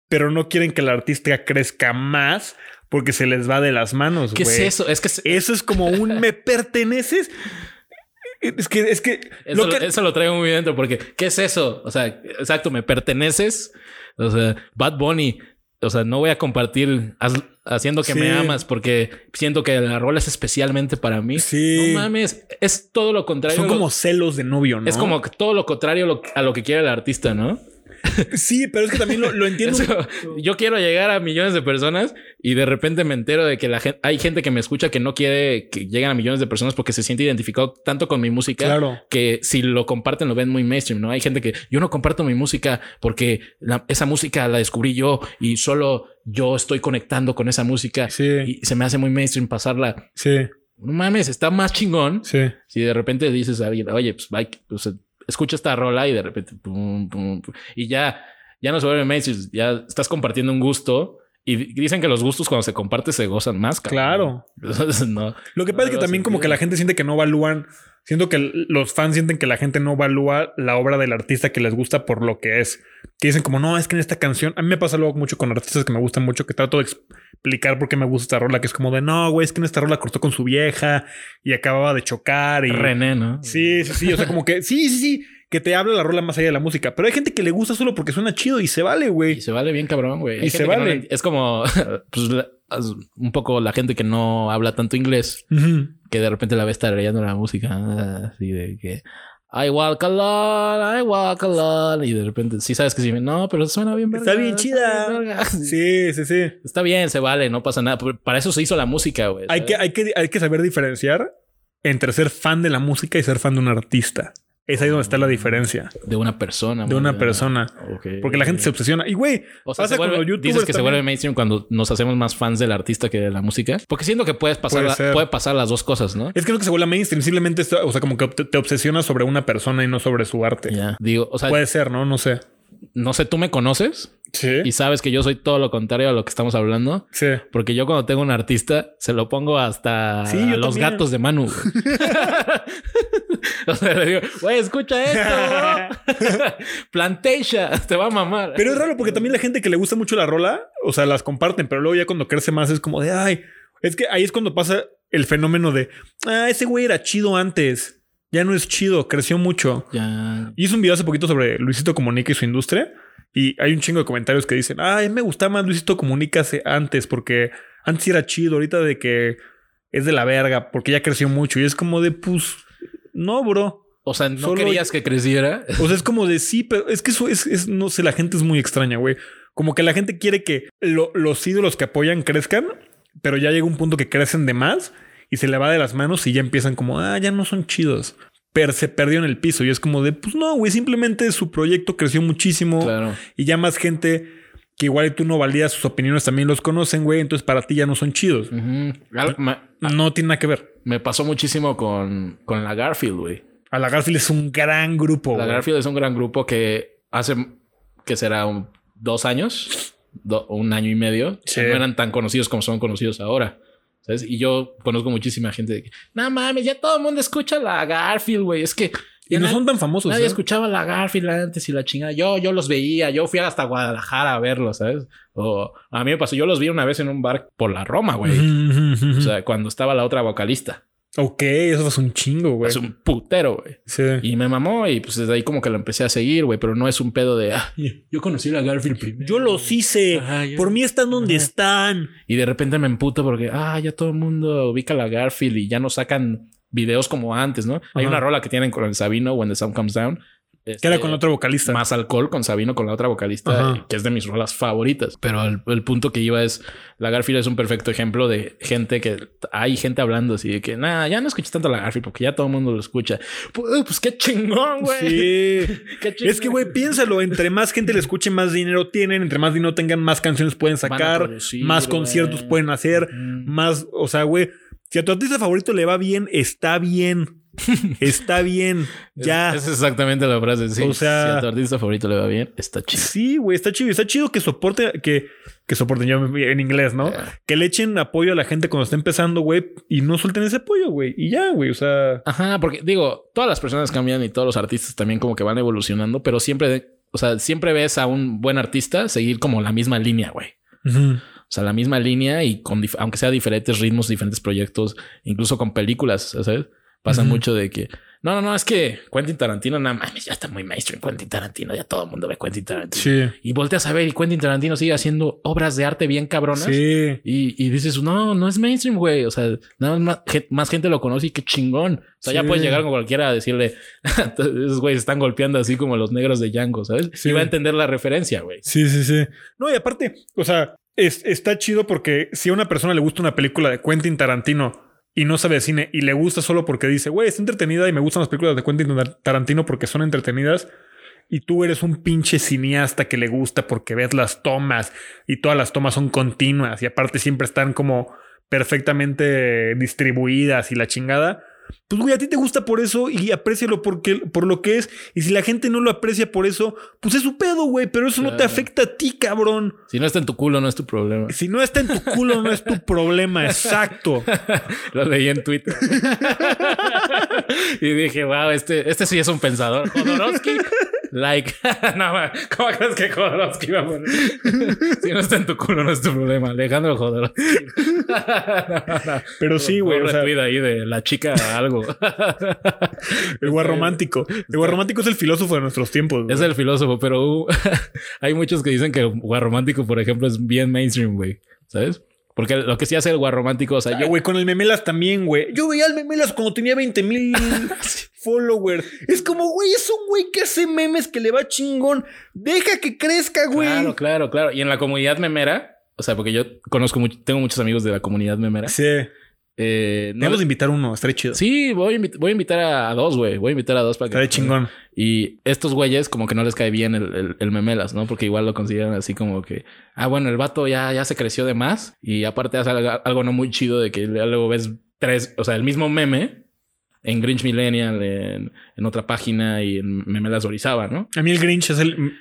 S2: pero no quieren que el artista crezca más porque se les va de las manos,
S1: ¿Qué es eso? Es que se-
S2: Eso es como un me perteneces. Es que, es que,
S1: Eso
S2: lo
S1: lo,
S2: que-
S1: eso lo traigo muy dentro porque ¿qué es eso? O sea, exacto, me perteneces. O sea, Bad Bunny. O sea, no voy a compartir haciendo que
S2: Sí.
S1: me amas porque siento que la rola es especialmente para mí.
S2: Sí.
S1: No mames, es todo lo contrario.
S2: son como celos de novio, ¿no?
S1: Es como todo lo contrario a lo, a lo que quiere el artista, ¿no?
S2: Sí, pero es que también lo, lo entiendo.
S1: Eso, yo quiero llegar a millones de personas y de repente me entero de que la gente, hay gente que me escucha que no quiere que lleguen a millones de personas porque se siente identificado tanto con mi música
S2: Claro.
S1: que si lo comparten lo ven muy mainstream, ¿no? Hay gente que yo no comparto mi música porque la- esa música la descubrí yo y solo yo estoy conectando con esa música
S2: Sí.
S1: y se me hace muy mainstream pasarla.
S2: Sí,
S1: No mames, está más chingón
S2: sí.
S1: si de repente dices a alguien, oye, pues, va, pues, escucha esta rola y de repente, y ya, ya no se vuelve mainstream, ya estás compartiendo un gusto. Y dicen que los gustos cuando se comparte se gozan más. cabrón.
S2: Claro.
S1: Entonces, no.
S2: Lo que pasa es que también como que la gente siente que no evalúan, siento que los fans sienten que la gente no evalúa la obra del artista que les gusta por lo que es. Que dicen como, no, es que en esta canción, a mí me pasa luego mucho con artistas que me gustan mucho, que trato de explicar por qué me gusta esta rola, que es como de, no, güey, es que en esta rola cortó con su vieja y acababa de chocar y...
S1: René, ¿no?
S2: Sí, sí, sí, o sea, como que, sí, sí, sí, que te habla la rola más allá de la música, pero hay gente que le gusta solo porque suena chido y se vale,
S1: Y
S2: güey.
S1: se vale bien cabrón, güey.
S2: Y se
S1: no
S2: vale.
S1: le- es como, pues, un poco la gente que no habla tanto inglés, que de repente la ve estar leyendo la música, así de que... I walk alone, I walk alone. Y de repente, sí sabes que sí, no, pero suena bien verga.
S2: Está bien chida.
S1: bien.
S2: Sí, sí, sí.
S1: Está bien, se vale, no pasa nada. Para eso se hizo la música, güey.
S2: Hay que, hay, que, hay que saber diferenciar entre ser fan de la música y ser fan de un artista. Es ahí donde está la diferencia
S1: De una persona.
S2: de una persona. Porque la gente se obsesiona. Y güey,
S1: O sea,
S2: pasa
S1: se vuelve-
S2: con los youtubers
S1: dices que se vuelve mainstream cuando nos hacemos más fans del artista que de la música. Porque siento que puedes pasar
S2: Puede
S1: la-
S2: ser.
S1: puede pasar las dos cosas, ¿no?
S2: Es que no que se vuelva mainstream, simplemente, está- o sea, como que te, te obsesionas sobre una persona y no sobre su arte.
S1: Ya. Digo, o sea,
S2: Puede ser, ¿no? No sé.
S1: no sé, tú me conoces
S2: Sí.
S1: y sabes que yo soy todo lo contrario a lo que estamos hablando.
S2: Sí.
S1: Porque yo cuando tengo un artista se lo pongo hasta
S2: Sí,
S1: los
S2: también.
S1: gatos de Manu. o sea, le digo, güey, escucha esto. Plantation, te va a mamar.
S2: Pero es raro porque también la gente que le gusta mucho la rola, o sea, las comparten, pero luego ya cuando crece más es como de, ay, es que ahí es cuando pasa el fenómeno de, ah, ese güey era chido antes, ya no es chido, creció mucho.
S1: Ya.
S2: Hice un video hace poquito sobre Luisito Comunica y su industria y hay un chingo de comentarios que dicen, ay, me gustaba más Luisito Comunica hace- antes porque antes era chido, ahorita de que es de la verga porque ya creció mucho y es como de, pues, no, bro.
S1: O sea, no
S2: Solo-
S1: querías que creciera.
S2: O sea, es como de sí, pero es que eso es, es- no sé, la gente es muy extraña, güey. Como que la gente quiere que lo- los ídolos que apoyan crezcan, pero ya llega un punto que crecen de más y se le va de las manos y ya empiezan como, ah, ya no son chidos. Pero se perdió en el piso y es como de, pues no, güey, simplemente su proyecto creció muchísimo
S1: Claro.
S2: y ya más gente que igual tú no valías sus opiniones también los conocen, güey, entonces para ti ya no son chidos.
S1: Me,
S2: No tiene nada que ver.
S1: me pasó muchísimo con, con la Garfield, güey.
S2: A la Garfield es un gran grupo.
S1: La. Garfield es un gran grupo que hace que será un- dos años, do- un año y medio.
S2: Sí.
S1: no eran tan conocidos como son conocidos ahora. ¿Sabes? Y yo conozco muchísima gente de que, no mames, ya todo el mundo escucha la Garfield, güey. Es que
S2: Y no son tan famosos.
S1: nadie
S2: ¿eh?
S1: escuchaba la Garfield antes y la chingada. Yo, yo los veía, yo fui hasta Guadalajara a verlos, ¿sabes? O a mí me pasó, yo los vi una vez en un bar por la Roma, güey. O sea, cuando estaba la otra vocalista.
S2: Ok, eso es un chingo, güey.
S1: Es un putero, güey.
S2: Sí.
S1: Y me mamó y pues desde ahí como que lo empecé a seguir, güey. Pero no es un pedo de, ah, yo conocí a Garfield primero.
S2: Yo los hice.
S1: Ajá, yo-
S2: Por mí están donde
S1: Ajá.
S2: están.
S1: Y de repente me emputo porque, ah, ya todo el mundo ubica a la Garfield y ya no sacan videos como antes, ¿no? Hay
S2: Ajá.
S1: una rola que tienen con el Sabino, When the Sun Comes Down.
S2: Que era
S1: Este,
S2: con otro vocalista.
S1: Más alcohol con Sabino, con la otra vocalista,
S2: Ajá.
S1: que es de mis rolas favoritas. Pero el, el punto que iba es, la Garfield es un perfecto ejemplo de gente que hay gente hablando así de que, nada, ya no escuché tanto a la Garfield porque ya todo el mundo lo escucha. Pues, pues qué chingón, güey.
S2: Sí.
S1: Qué chingón.
S2: Es que, güey, piénsalo. Entre más gente le escuche, más dinero tienen. Entre más dinero tengan, más canciones pueden sacar.
S1: producir,
S2: más
S1: güey.
S2: conciertos pueden hacer.
S1: Mm.
S2: Más, o sea, güey. Si a tu artista favorito le va bien, está bien. Está bien. Ya.
S1: Es, exactamente la frase. Sí.
S2: O sea-
S1: si a tu artista favorito le va bien, está chido.
S2: Sí, güey, está chido. Está chido que soporte, que, que soporten yo en inglés, ¿no?
S1: Ah.
S2: Que le echen apoyo a la gente cuando está empezando, güey, y no suelten ese apoyo, güey. Y ya, güey, o sea.
S1: Ajá, porque digo, todas las personas cambian y todos los artistas también como que van evolucionando, pero siempre, o sea, siempre ves a un buen artista seguir como la misma línea, güey. O sea, la misma línea y con, aunque sea diferentes ritmos, diferentes proyectos, incluso con películas, ¿sabes? Pasa mucho de que, no, no, no, es que Quentin Tarantino, nada mames, ya está muy mainstream Quentin Tarantino, ya todo el mundo ve Quentin Tarantino.
S2: Sí.
S1: Y volteas a ver y Quentin Tarantino sigue haciendo obras de arte bien cabronas.
S2: Sí.
S1: Y, y dices, no, no es mainstream, güey. O sea, nada más, más gente lo conoce y qué chingón. O sea, ya puedes llegar con cualquiera a decirle, esos güeyes están golpeando así como los negros de Django, ¿sabes?
S2: Sí.
S1: Y va a entender la referencia, güey.
S2: Sí, sí, sí. No, y aparte, o sea, es- está chido porque si a una persona le gusta una película de Quentin Tarantino y no sabe de cine y le gusta solo porque dice, güey, está entretenida y me gustan las películas de Quentin Tar- Tarantino porque son entretenidas. Y tú eres un pinche cineasta que le gusta porque ves las tomas y todas las tomas son continuas y aparte siempre están como perfectamente distribuidas y la chingada. Pues güey, a ti te gusta por eso y aprécialo porque, por lo que es. Y si la gente no lo aprecia por eso, pues es su pedo, güey. Pero eso no te afecta a ti, cabrón.
S1: Si no está en tu culo, no es tu problema.
S2: Si no está en tu culo, no es tu problema. Exacto.
S1: Lo leí en Twitter. y dije, wow, este, este sí es un pensador. Jodorowsky, like. no, ¿cómo crees que Jodorowsky va a poner? si no está en tu culo, no es tu problema. Alejandro Jodorowsky. No, no.
S2: Pero sí, güey. O sea,
S1: ahí de la chica algo.
S2: el guarromántico. El guarromántico es el filósofo de nuestros tiempos.
S1: es el filósofo, pero uh, hay muchos que dicen que el guarromántico, por ejemplo, es bien mainstream, güey. ¿Sabes? Porque lo que sí hace el guarromántico, o sea, yo,
S2: güey, con el Memelas también, güey. Yo veía al Memelas cuando tenía 20 mil followers. Es como, güey, es un güey que hace memes que le va chingón. Deja que crezca, güey.
S1: Claro, claro, claro. Y en la comunidad memera, o sea, porque yo conozco mucho, tengo muchos amigos de la comunidad memera.
S2: Sí.
S1: Eh, no-
S2: Debemos de invitar uno, estaría chido.
S1: sí, voy a, voy a invitar a, a dos, güey. Voy a invitar a dos para que.
S2: Chingón.
S1: Y estos güeyes, como que no les cae bien el, el- el memelas, ¿no? Porque igual lo consideran así como que, ah, bueno, el vato ya, ya se creció de más y aparte hace algo, algo no muy chido de que luego ves tres, o sea, el mismo meme en Grinch Millennial, en, en otra página y en Memelas Orizaba, ¿no?
S2: A mí el Grinch es el.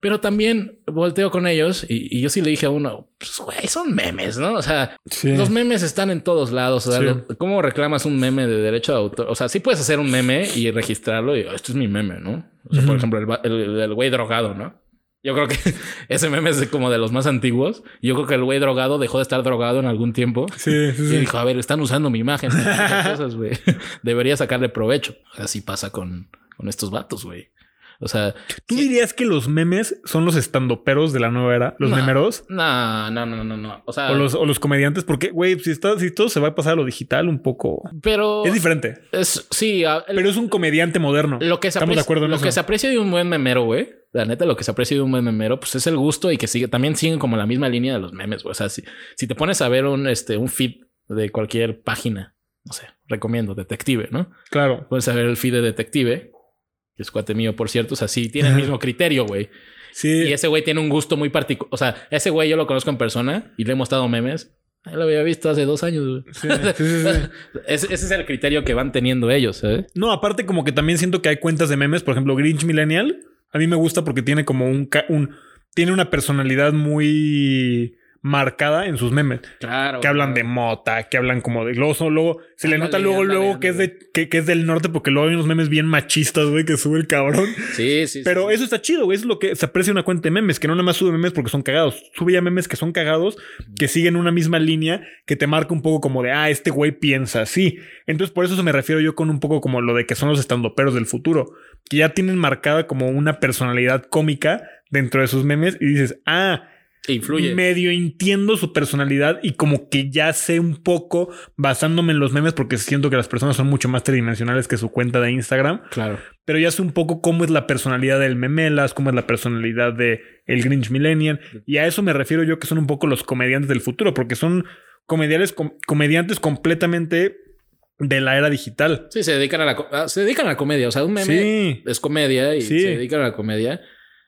S1: Pero también volteo con ellos y, y yo sí le dije a uno, pues güey, son memes, ¿no? O sea,
S2: Sí.
S1: los memes están en todos lados. O sea,
S2: Sí.
S1: lo- ¿cómo reclamas un meme de derecho de autor? O sea, sí puedes hacer un meme y registrarlo y "Oh, esto es mi meme, ¿no? O sea, por ejemplo, el el el güey drogado, ¿no? Yo creo que ese meme es como de los más antiguos. Yo creo que el güey drogado dejó de estar drogado en algún tiempo.
S2: Sí, sí,
S1: Y dijo, a ver, están usando mi imagen. cosas, güey. Debería sacarle provecho. Así pasa con, con estos vatos, güey. O sea,
S2: ¿Tú dirías que los memes son los estandoperos de la nueva era? ¿Los
S1: No.
S2: memeros?
S1: no, no, no, no, no. O sea,
S2: O los, o los comediantes, porque, güey, si, está, si todo se va a pasar a lo digital un poco.
S1: pero
S2: Es diferente.
S1: es, sí, el-
S2: Pero es un comediante moderno.
S1: lo que se
S2: Estamos de acuerdo en
S1: lo
S2: eso.
S1: que se aprecia de un buen memero, güey. La neta, lo que se aprecia de un buen memero, pues es el gusto y que sigue, también siguen como la misma línea de los memes, güey. O sea, si, si te pones a ver un, este, un feed de cualquier página, no sé, recomiendo, detective, ¿no?
S2: Claro.
S1: Puedes ver el feed de detective, que es cuate mío, por cierto. O sea, sí, tiene el mismo criterio, güey.
S2: Sí.
S1: Y ese güey tiene un gusto muy particular. O sea, ese güey yo lo conozco en persona y le hemos dado memes. Ahí lo había visto hace dos años, güey.
S2: Sí, sí, sí, sí.
S1: Ese, ese es el criterio que van teniendo ellos, ¿eh?
S2: No, aparte como que también siento que hay cuentas de memes, por ejemplo, Grinch Millennial, a mí me gusta porque tiene como un, un tiene una personalidad muy marcada en sus memes.
S1: Claro.
S2: Que hablan de mota, que hablan como de. Luego, luego se le nota luego,
S1: ándale,
S2: luego que es, de, que, que es del norte, porque luego hay unos memes bien machistas, güey, que sube el cabrón.
S1: Sí, sí.
S2: Pero
S1: sí.
S2: eso está chido, güey. Eso es lo que se aprecia una cuenta de memes, que no nada más sube memes porque son cagados. Sube ya memes que son cagados, que siguen una misma línea, que te marca un poco como de, ah, este güey piensa así. Entonces, por eso se me refiero yo con un poco como lo de que son los estandoperos del futuro, que ya tienen marcada como una personalidad cómica dentro de sus memes y dices, ah,
S1: Influye.
S2: medio entiendo su personalidad y como que ya sé un poco basándome en los memes porque siento que las personas son mucho más tridimensionales que su cuenta de Instagram
S1: Claro.
S2: pero ya sé un poco cómo es la personalidad del Memelas, cómo es la personalidad de el Grinch Millennial. Y a eso me refiero yo que son un poco los comediantes del futuro, porque son comediantes, com- comediantes completamente de la era digital.
S1: Sí, se dedican a la, ah, se dedican a la comedia. O sea, un meme
S2: Sí.
S1: es comedia y
S2: Sí.
S1: se dedican a la comedia.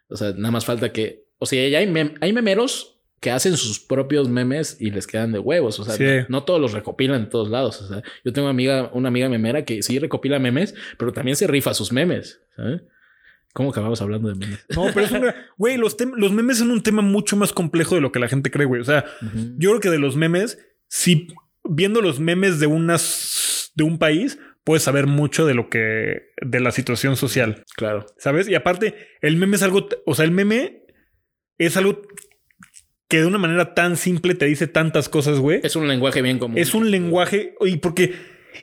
S1: O sea, nada más falta que. O sea, ya hay, mem- hay memeros que hacen sus propios memes y les quedan de huevos. O sea,
S2: Sí.
S1: no, no todos los recopilan en todos lados. O sea, yo tengo amiga, una amiga memera que sí recopila memes, pero también se rifa sus memes. ¿sabes? ¿Cómo acabamos hablando de memes?
S2: No, pero es un... gra- Güey, los, los memes son un tema mucho más complejo de lo que la gente cree, güey. O sea, yo creo que de los memes, si viendo los memes de unas... de un país, puedes saber mucho de lo que... de la situación social.
S1: Claro.
S2: ¿Sabes? Y aparte, el meme es algo, o sea, el meme es algo que de una manera tan simple te dice tantas cosas, güey.
S1: Es un lenguaje bien común.
S2: Es un lenguaje, y porque,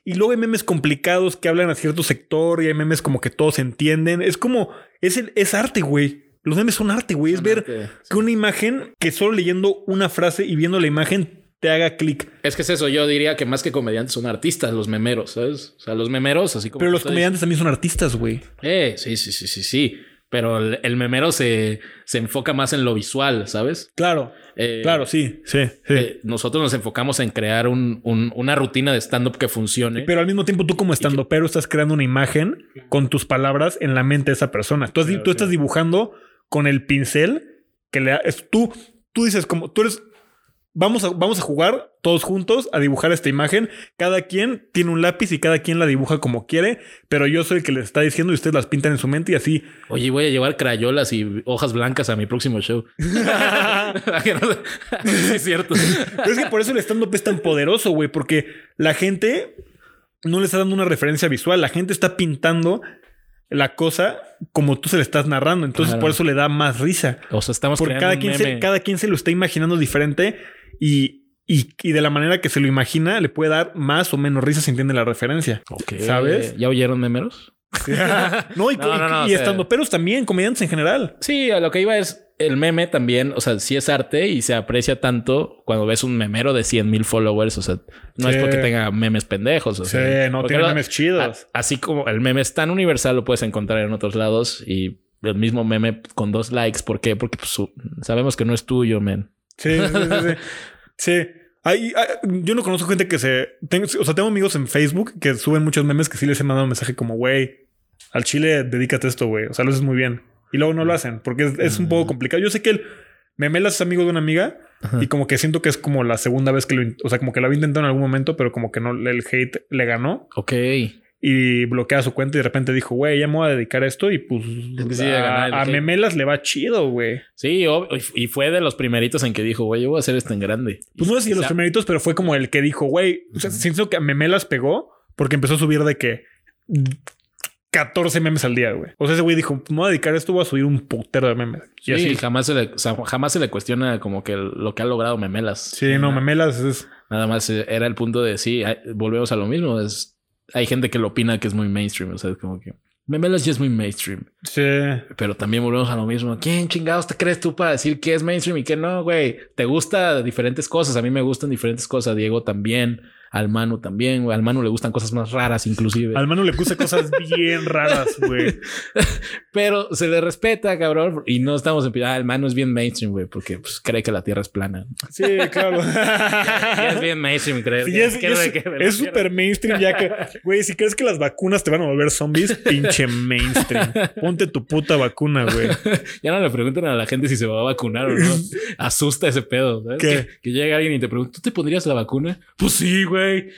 S2: y luego hay memes complicados que hablan a cierto sector y hay memes como que todos entienden. Es como, es, el, es arte, güey. Los memes son arte, güey. Es ver
S1: Arte.
S2: que una imagen, que solo leyendo una frase y viendo la imagen te haga clic.
S1: Es que es eso, yo diría que más que comediantes son artistas, los memeros, ¿sabes? O sea, los memeros, así como.
S2: Pero los comediantes también son artistas, güey.
S1: Eh, sí, sí, sí, sí, sí. Pero el, el memero se, se enfoca más en lo visual, ¿sabes?
S2: Claro,
S1: Eh,
S2: claro, sí, sí, sí.
S1: eh, nosotros nos enfocamos en crear un, un- una rutina de stand-up que funcione.
S2: Pero al mismo tiempo tú como estando pero estás creando una imagen con tus palabras en la mente de esa persona. Tú, has di-
S1: Claro,
S2: tú estás dibujando con el pincel que le es, tú tú dices como tú eres vamos a vamos a jugar todos juntos a dibujar esta imagen. Cada quien tiene un lápiz y cada quien la dibuja como quiere, pero yo soy el que les está diciendo y ustedes las pintan en su mente y así.
S1: Oye, voy a llevar crayolas y hojas blancas a mi próximo show. Es cierto.
S2: Pero es que por eso el stand up es tan poderoso, güey, porque la gente no le está dando una referencia visual, la gente está pintando la cosa como tú se le estás narrando, entonces
S1: Claro.
S2: por eso le da más risa.
S1: O sea, estamos
S2: Porque
S1: creando
S2: cada
S1: un
S2: quien, se, cada quien se lo está imaginando diferente y, y, y de la manera que se lo imagina le puede dar más o menos risa si entiende la referencia. ¿Sabes?
S1: ¿Ya oyeron memeros?
S2: no, y,
S1: No, no, no,
S2: y, y
S1: o sea-
S2: estando peros también, comediantes en general.
S1: Sí, a lo que iba es el meme también, o sea, sí es arte y se aprecia tanto cuando ves un memero de 100 mil followers, o sea, no es
S2: Sí.
S1: porque tenga memes pendejos, o
S2: Sí,
S1: sea,
S2: no
S1: porque
S2: tiene
S1: lo-
S2: memes chidos.
S1: a- así como el meme es tan universal, lo puedes encontrar en otros lados y el mismo meme con dos likes, ¿por qué? Porque pues, sabemos que no es tuyo, men.
S2: Sí, sí, sí. sí. Sí. Hay- hay- yo no conozco gente que se. tengo- o sea, tengo amigos en Facebook que suben muchos memes que sí les he mandado un mensaje como, güey, al chile dedícate a esto, güey. O sea, lo haces muy bien. Y luego no lo hacen porque es, es un poco complicado. Yo sé que el Memelas es amigo de una amiga y como que siento que es como la segunda vez que lo. O sea, como que lo había intentado en algún momento, pero como que no el hate le ganó
S1: Ok.
S2: Y bloquea su cuenta y de repente dijo, güey, ya me voy a dedicar a esto y pues
S1: sí,
S2: a,
S1: ganar.
S2: Memelas le va chido, güey.
S1: Sí, ob- y fue de los primeritos en que dijo, güey, yo voy a hacer esto en grande.
S2: Pues no sé si de los primeritos, pero fue como el que dijo, güey, o sea, siento que a Memelas pegó porque empezó a subir de que 14 memes al día, güey. O sea, ese güey dijo, me voy a dedicar a esto, voy a subir un putero de memes. Y
S1: Sí,
S2: así.
S1: jamás se le, o sea, jamás se le cuestiona como que lo que ha logrado Memelas.
S2: Sí, no, Memelas es...
S1: Nada más eh, era el punto de sí, volvemos a lo mismo. Es, hay gente que lo opina que es muy mainstream. O sea, es como que Memelas ya es muy mainstream.
S2: Sí.
S1: Pero también volvemos a lo mismo. ¿Quién chingados te crees tú para decir qué es mainstream y qué no, güey? Te gusta diferentes cosas. A mí me gustan diferentes cosas. Diego también. Al Manu también, güey. Al Manu le gustan cosas más raras, inclusive.
S2: Al mano le puse cosas bien raras, güey.
S1: Pero se le respeta, cabrón. Y no estamos en... Ah, el Manu es bien mainstream, güey. Porque pues, cree que la Tierra es plana.
S2: Sí, claro.
S1: Ya es bien mainstream creer.
S2: Sí, es súper mainstream ya que, güey, si crees que las vacunas te van a volver zombies, pinche mainstream. Ponte tu puta vacuna, güey.
S1: Ya no le preguntan a la gente si se va a vacunar o no. Asusta ese pedo. ¿sabes? Que, que llega alguien y te pregunta, ¿tú te pondrías la vacuna? Pues sí, güey.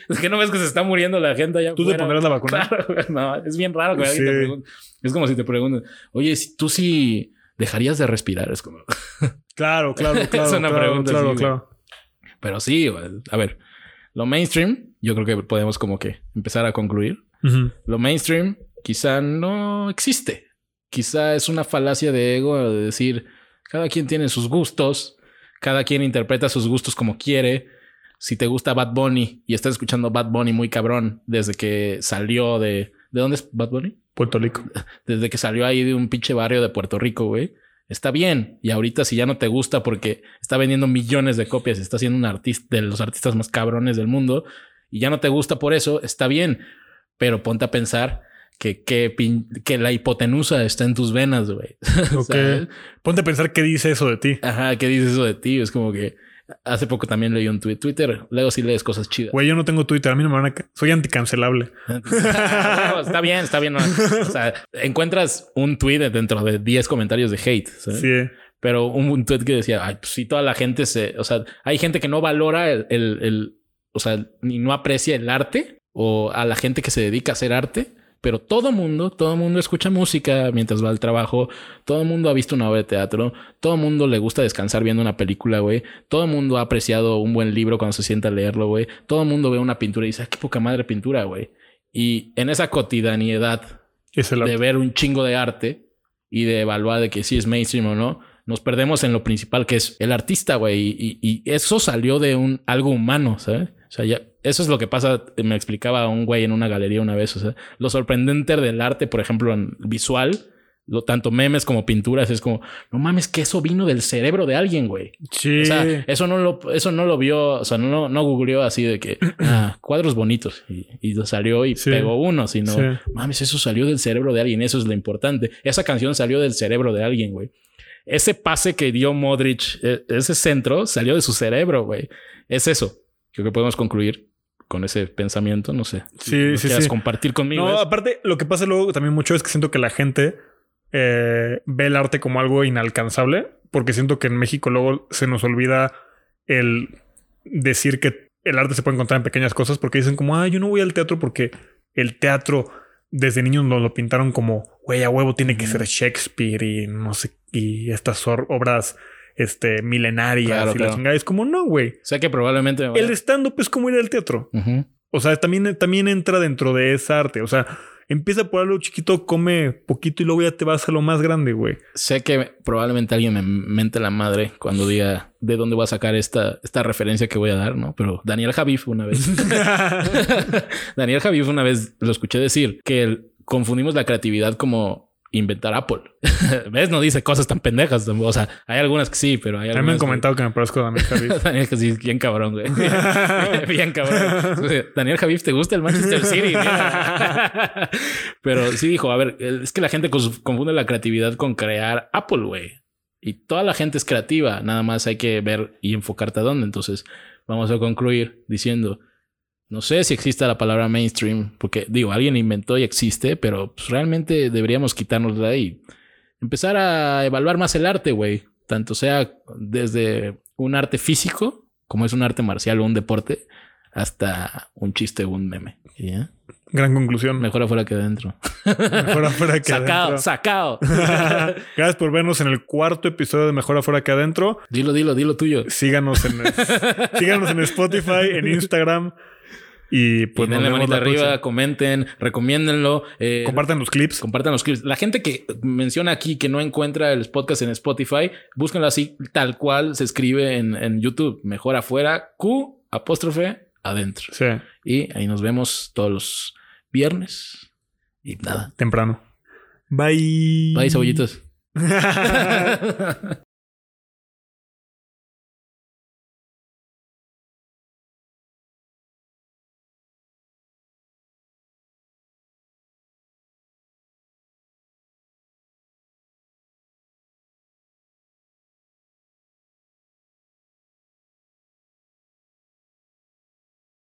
S1: Es que no ves que se está muriendo la gente allá
S2: ¿Tú te
S1: afuera?
S2: pondrás la vacuna?
S1: Claro, güey. No, es bien raro que alguien
S2: Sí.
S1: te pregunte. Es como si te preguntan, oye, si tú sí ¿dejarías de respirar? Es como...
S2: Claro, claro, claro.
S1: Es una
S2: claro,
S1: pregunta
S2: Claro,
S1: así,
S2: claro.
S1: Pero sí, güey. a ver, lo mainstream, yo creo que podemos como que empezar a concluir.
S2: Ujú.
S1: Lo mainstream quizá no existe. Quizá es una falacia de ego de decir, cada quien tiene sus gustos, cada quien interpreta sus gustos como quiere. Si te gusta Bad Bunny y estás escuchando Bad Bunny muy cabrón desde que salió de... ¿De dónde es Bad Bunny?
S2: Puerto Rico.
S1: Desde que salió ahí de un pinche barrio de Puerto Rico, güey. Está bien. Y ahorita si ya no te gusta porque está vendiendo millones de copias y está siendo un artista de los artistas más cabrones del mundo y ya no te gusta por eso, está bien. Pero ponte a pensar que, que, pin- que la hipotenusa está en tus venas, güey.
S2: Ok.
S1: ¿Sabes?
S2: Ponte a pensar qué dice eso de ti.
S1: Ajá, ¿qué dices eso de ti? Es como que hace poco también leí un tweet. Twitter, luego sí lees cosas chidas.
S2: Güey, yo no tengo Twitter. A mí no me van a... Soy anticancelable.
S1: No, está bien, está bien. ¿no? O sea, encuentras un tweet dentro de 10 comentarios de hate. ¿sabes?
S2: Sí.
S1: Pero un, un tweet que decía, ay, pues si toda la gente se, o sea, hay gente que no valora el, el, el- o sea, ni no aprecia el arte o a la gente que se dedica a hacer arte, pero todo mundo, todo mundo escucha música mientras va al trabajo, todo mundo ha visto una obra de teatro, todo mundo le gusta descansar viendo una película, güey, todo mundo ha apreciado un buen libro cuando se sienta a leerlo, güey, todo mundo ve una pintura y dice, "Ah, qué poca madre pintura, güey. Y en esa cotidianidad
S2: Es el
S1: de ver un chingo de arte y de evaluar de que si es mainstream o no, nos perdemos en lo principal que es el artista, güey. Y, y- y eso salió de un algo humano, ¿sabes? O sea, ya, eso es lo que pasa, me explicaba un güey en una galería una vez. O sea, lo sorprendente del arte, por ejemplo, en visual, lo, tanto memes como pinturas, es como, no mames, que eso vino del cerebro de alguien, güey.
S2: Sí.
S1: O sea, eso no lo, eso no lo vio, o sea, no, no googleó así de que ah, cuadros bonitos y, y salió y
S2: Sí.
S1: pegó uno, sino
S2: Sí.
S1: mames, eso salió del cerebro de alguien, eso es lo importante. Esa canción salió del cerebro de alguien, güey. Ese pase que dio Modric, e- ese centro, salió de su cerebro, güey. Es eso. Creo que podemos concluir con ese pensamiento, no sé.
S2: Sí,
S1: ¿Lo
S2: sí,
S1: quieras
S2: sí.
S1: compartir conmigo.
S2: No,
S1: es-
S2: aparte, lo que pasa luego también mucho es que siento que la gente eh, ve el arte como algo inalcanzable, porque siento que en México luego se nos olvida el decir que el arte se puede encontrar en pequeñas cosas, porque dicen como, ah, yo no voy al teatro porque el teatro desde niños nos lo pintaron como, güey, a huevo tiene que ser Shakespeare y no sé, y estas obras este, milenarias
S1: Claro,
S2: y la chingada. Es como, no, güey.
S1: sé que probablemente me vaya-
S2: El stand-up es como ir al teatro. O sea, también, también entra dentro de esa arte. O sea, empieza por algo chiquito, come poquito y luego ya te vas a lo más grande, güey.
S1: Sé que probablemente alguien me mente la madre cuando diga de dónde voy a sacar esta, esta referencia que voy a dar, ¿no? Pero Daniel Javif una vez. Daniel Javif una vez lo escuché decir que el- confundimos la creatividad como inventar Apple. ¿Ves? No dice cosas tan pendejas. O sea, hay algunas que sí, pero hay algunas
S2: me han comentado que me parezco a Daniel Javif.
S1: Daniel Javif, bien cabrón, güey. bien cabrón. Daniel Javif, ¿te gusta el Manchester City? Pero sí dijo, a ver, es que la gente confunde la creatividad con crear Apple, güey. Y toda la gente es creativa, nada más hay que ver y enfocarte a dónde. Entonces, vamos a concluir diciendo, no sé si exista la palabra mainstream, porque digo, alguien inventó y existe, pero pues, realmente deberíamos quitarnos de ahí. Empezar a evaluar más el arte, güey. Tanto sea desde un arte físico, como es un arte marcial o un deporte, hasta un chiste o un meme.
S2: Gran conclusión.
S1: Mejor afuera que adentro.
S2: Mejor afuera que
S1: Sacado,
S2: adentro.
S1: sacado.
S2: Gracias por vernos en el cuarto episodio de Mejor afuera que adentro.
S1: dilo, dilo, dilo tuyo.
S2: Síganos en, síganos en Spotify, en Instagram. Y pues
S1: y denle manita arriba,
S2: próxima.
S1: comenten, recomiéndenlo. eh,
S2: Compartan los clips.
S1: compartan los clips. La gente que menciona aquí que no encuentra el podcast en Spotify, búsquenlo así, tal cual se escribe en, en YouTube. Mejor afuera, Q, apóstrofe, adentro.
S2: Sí,
S1: Y ahí nos vemos todos los viernes. Y nada.
S2: temprano. Bye.
S1: Bye, cebollitos.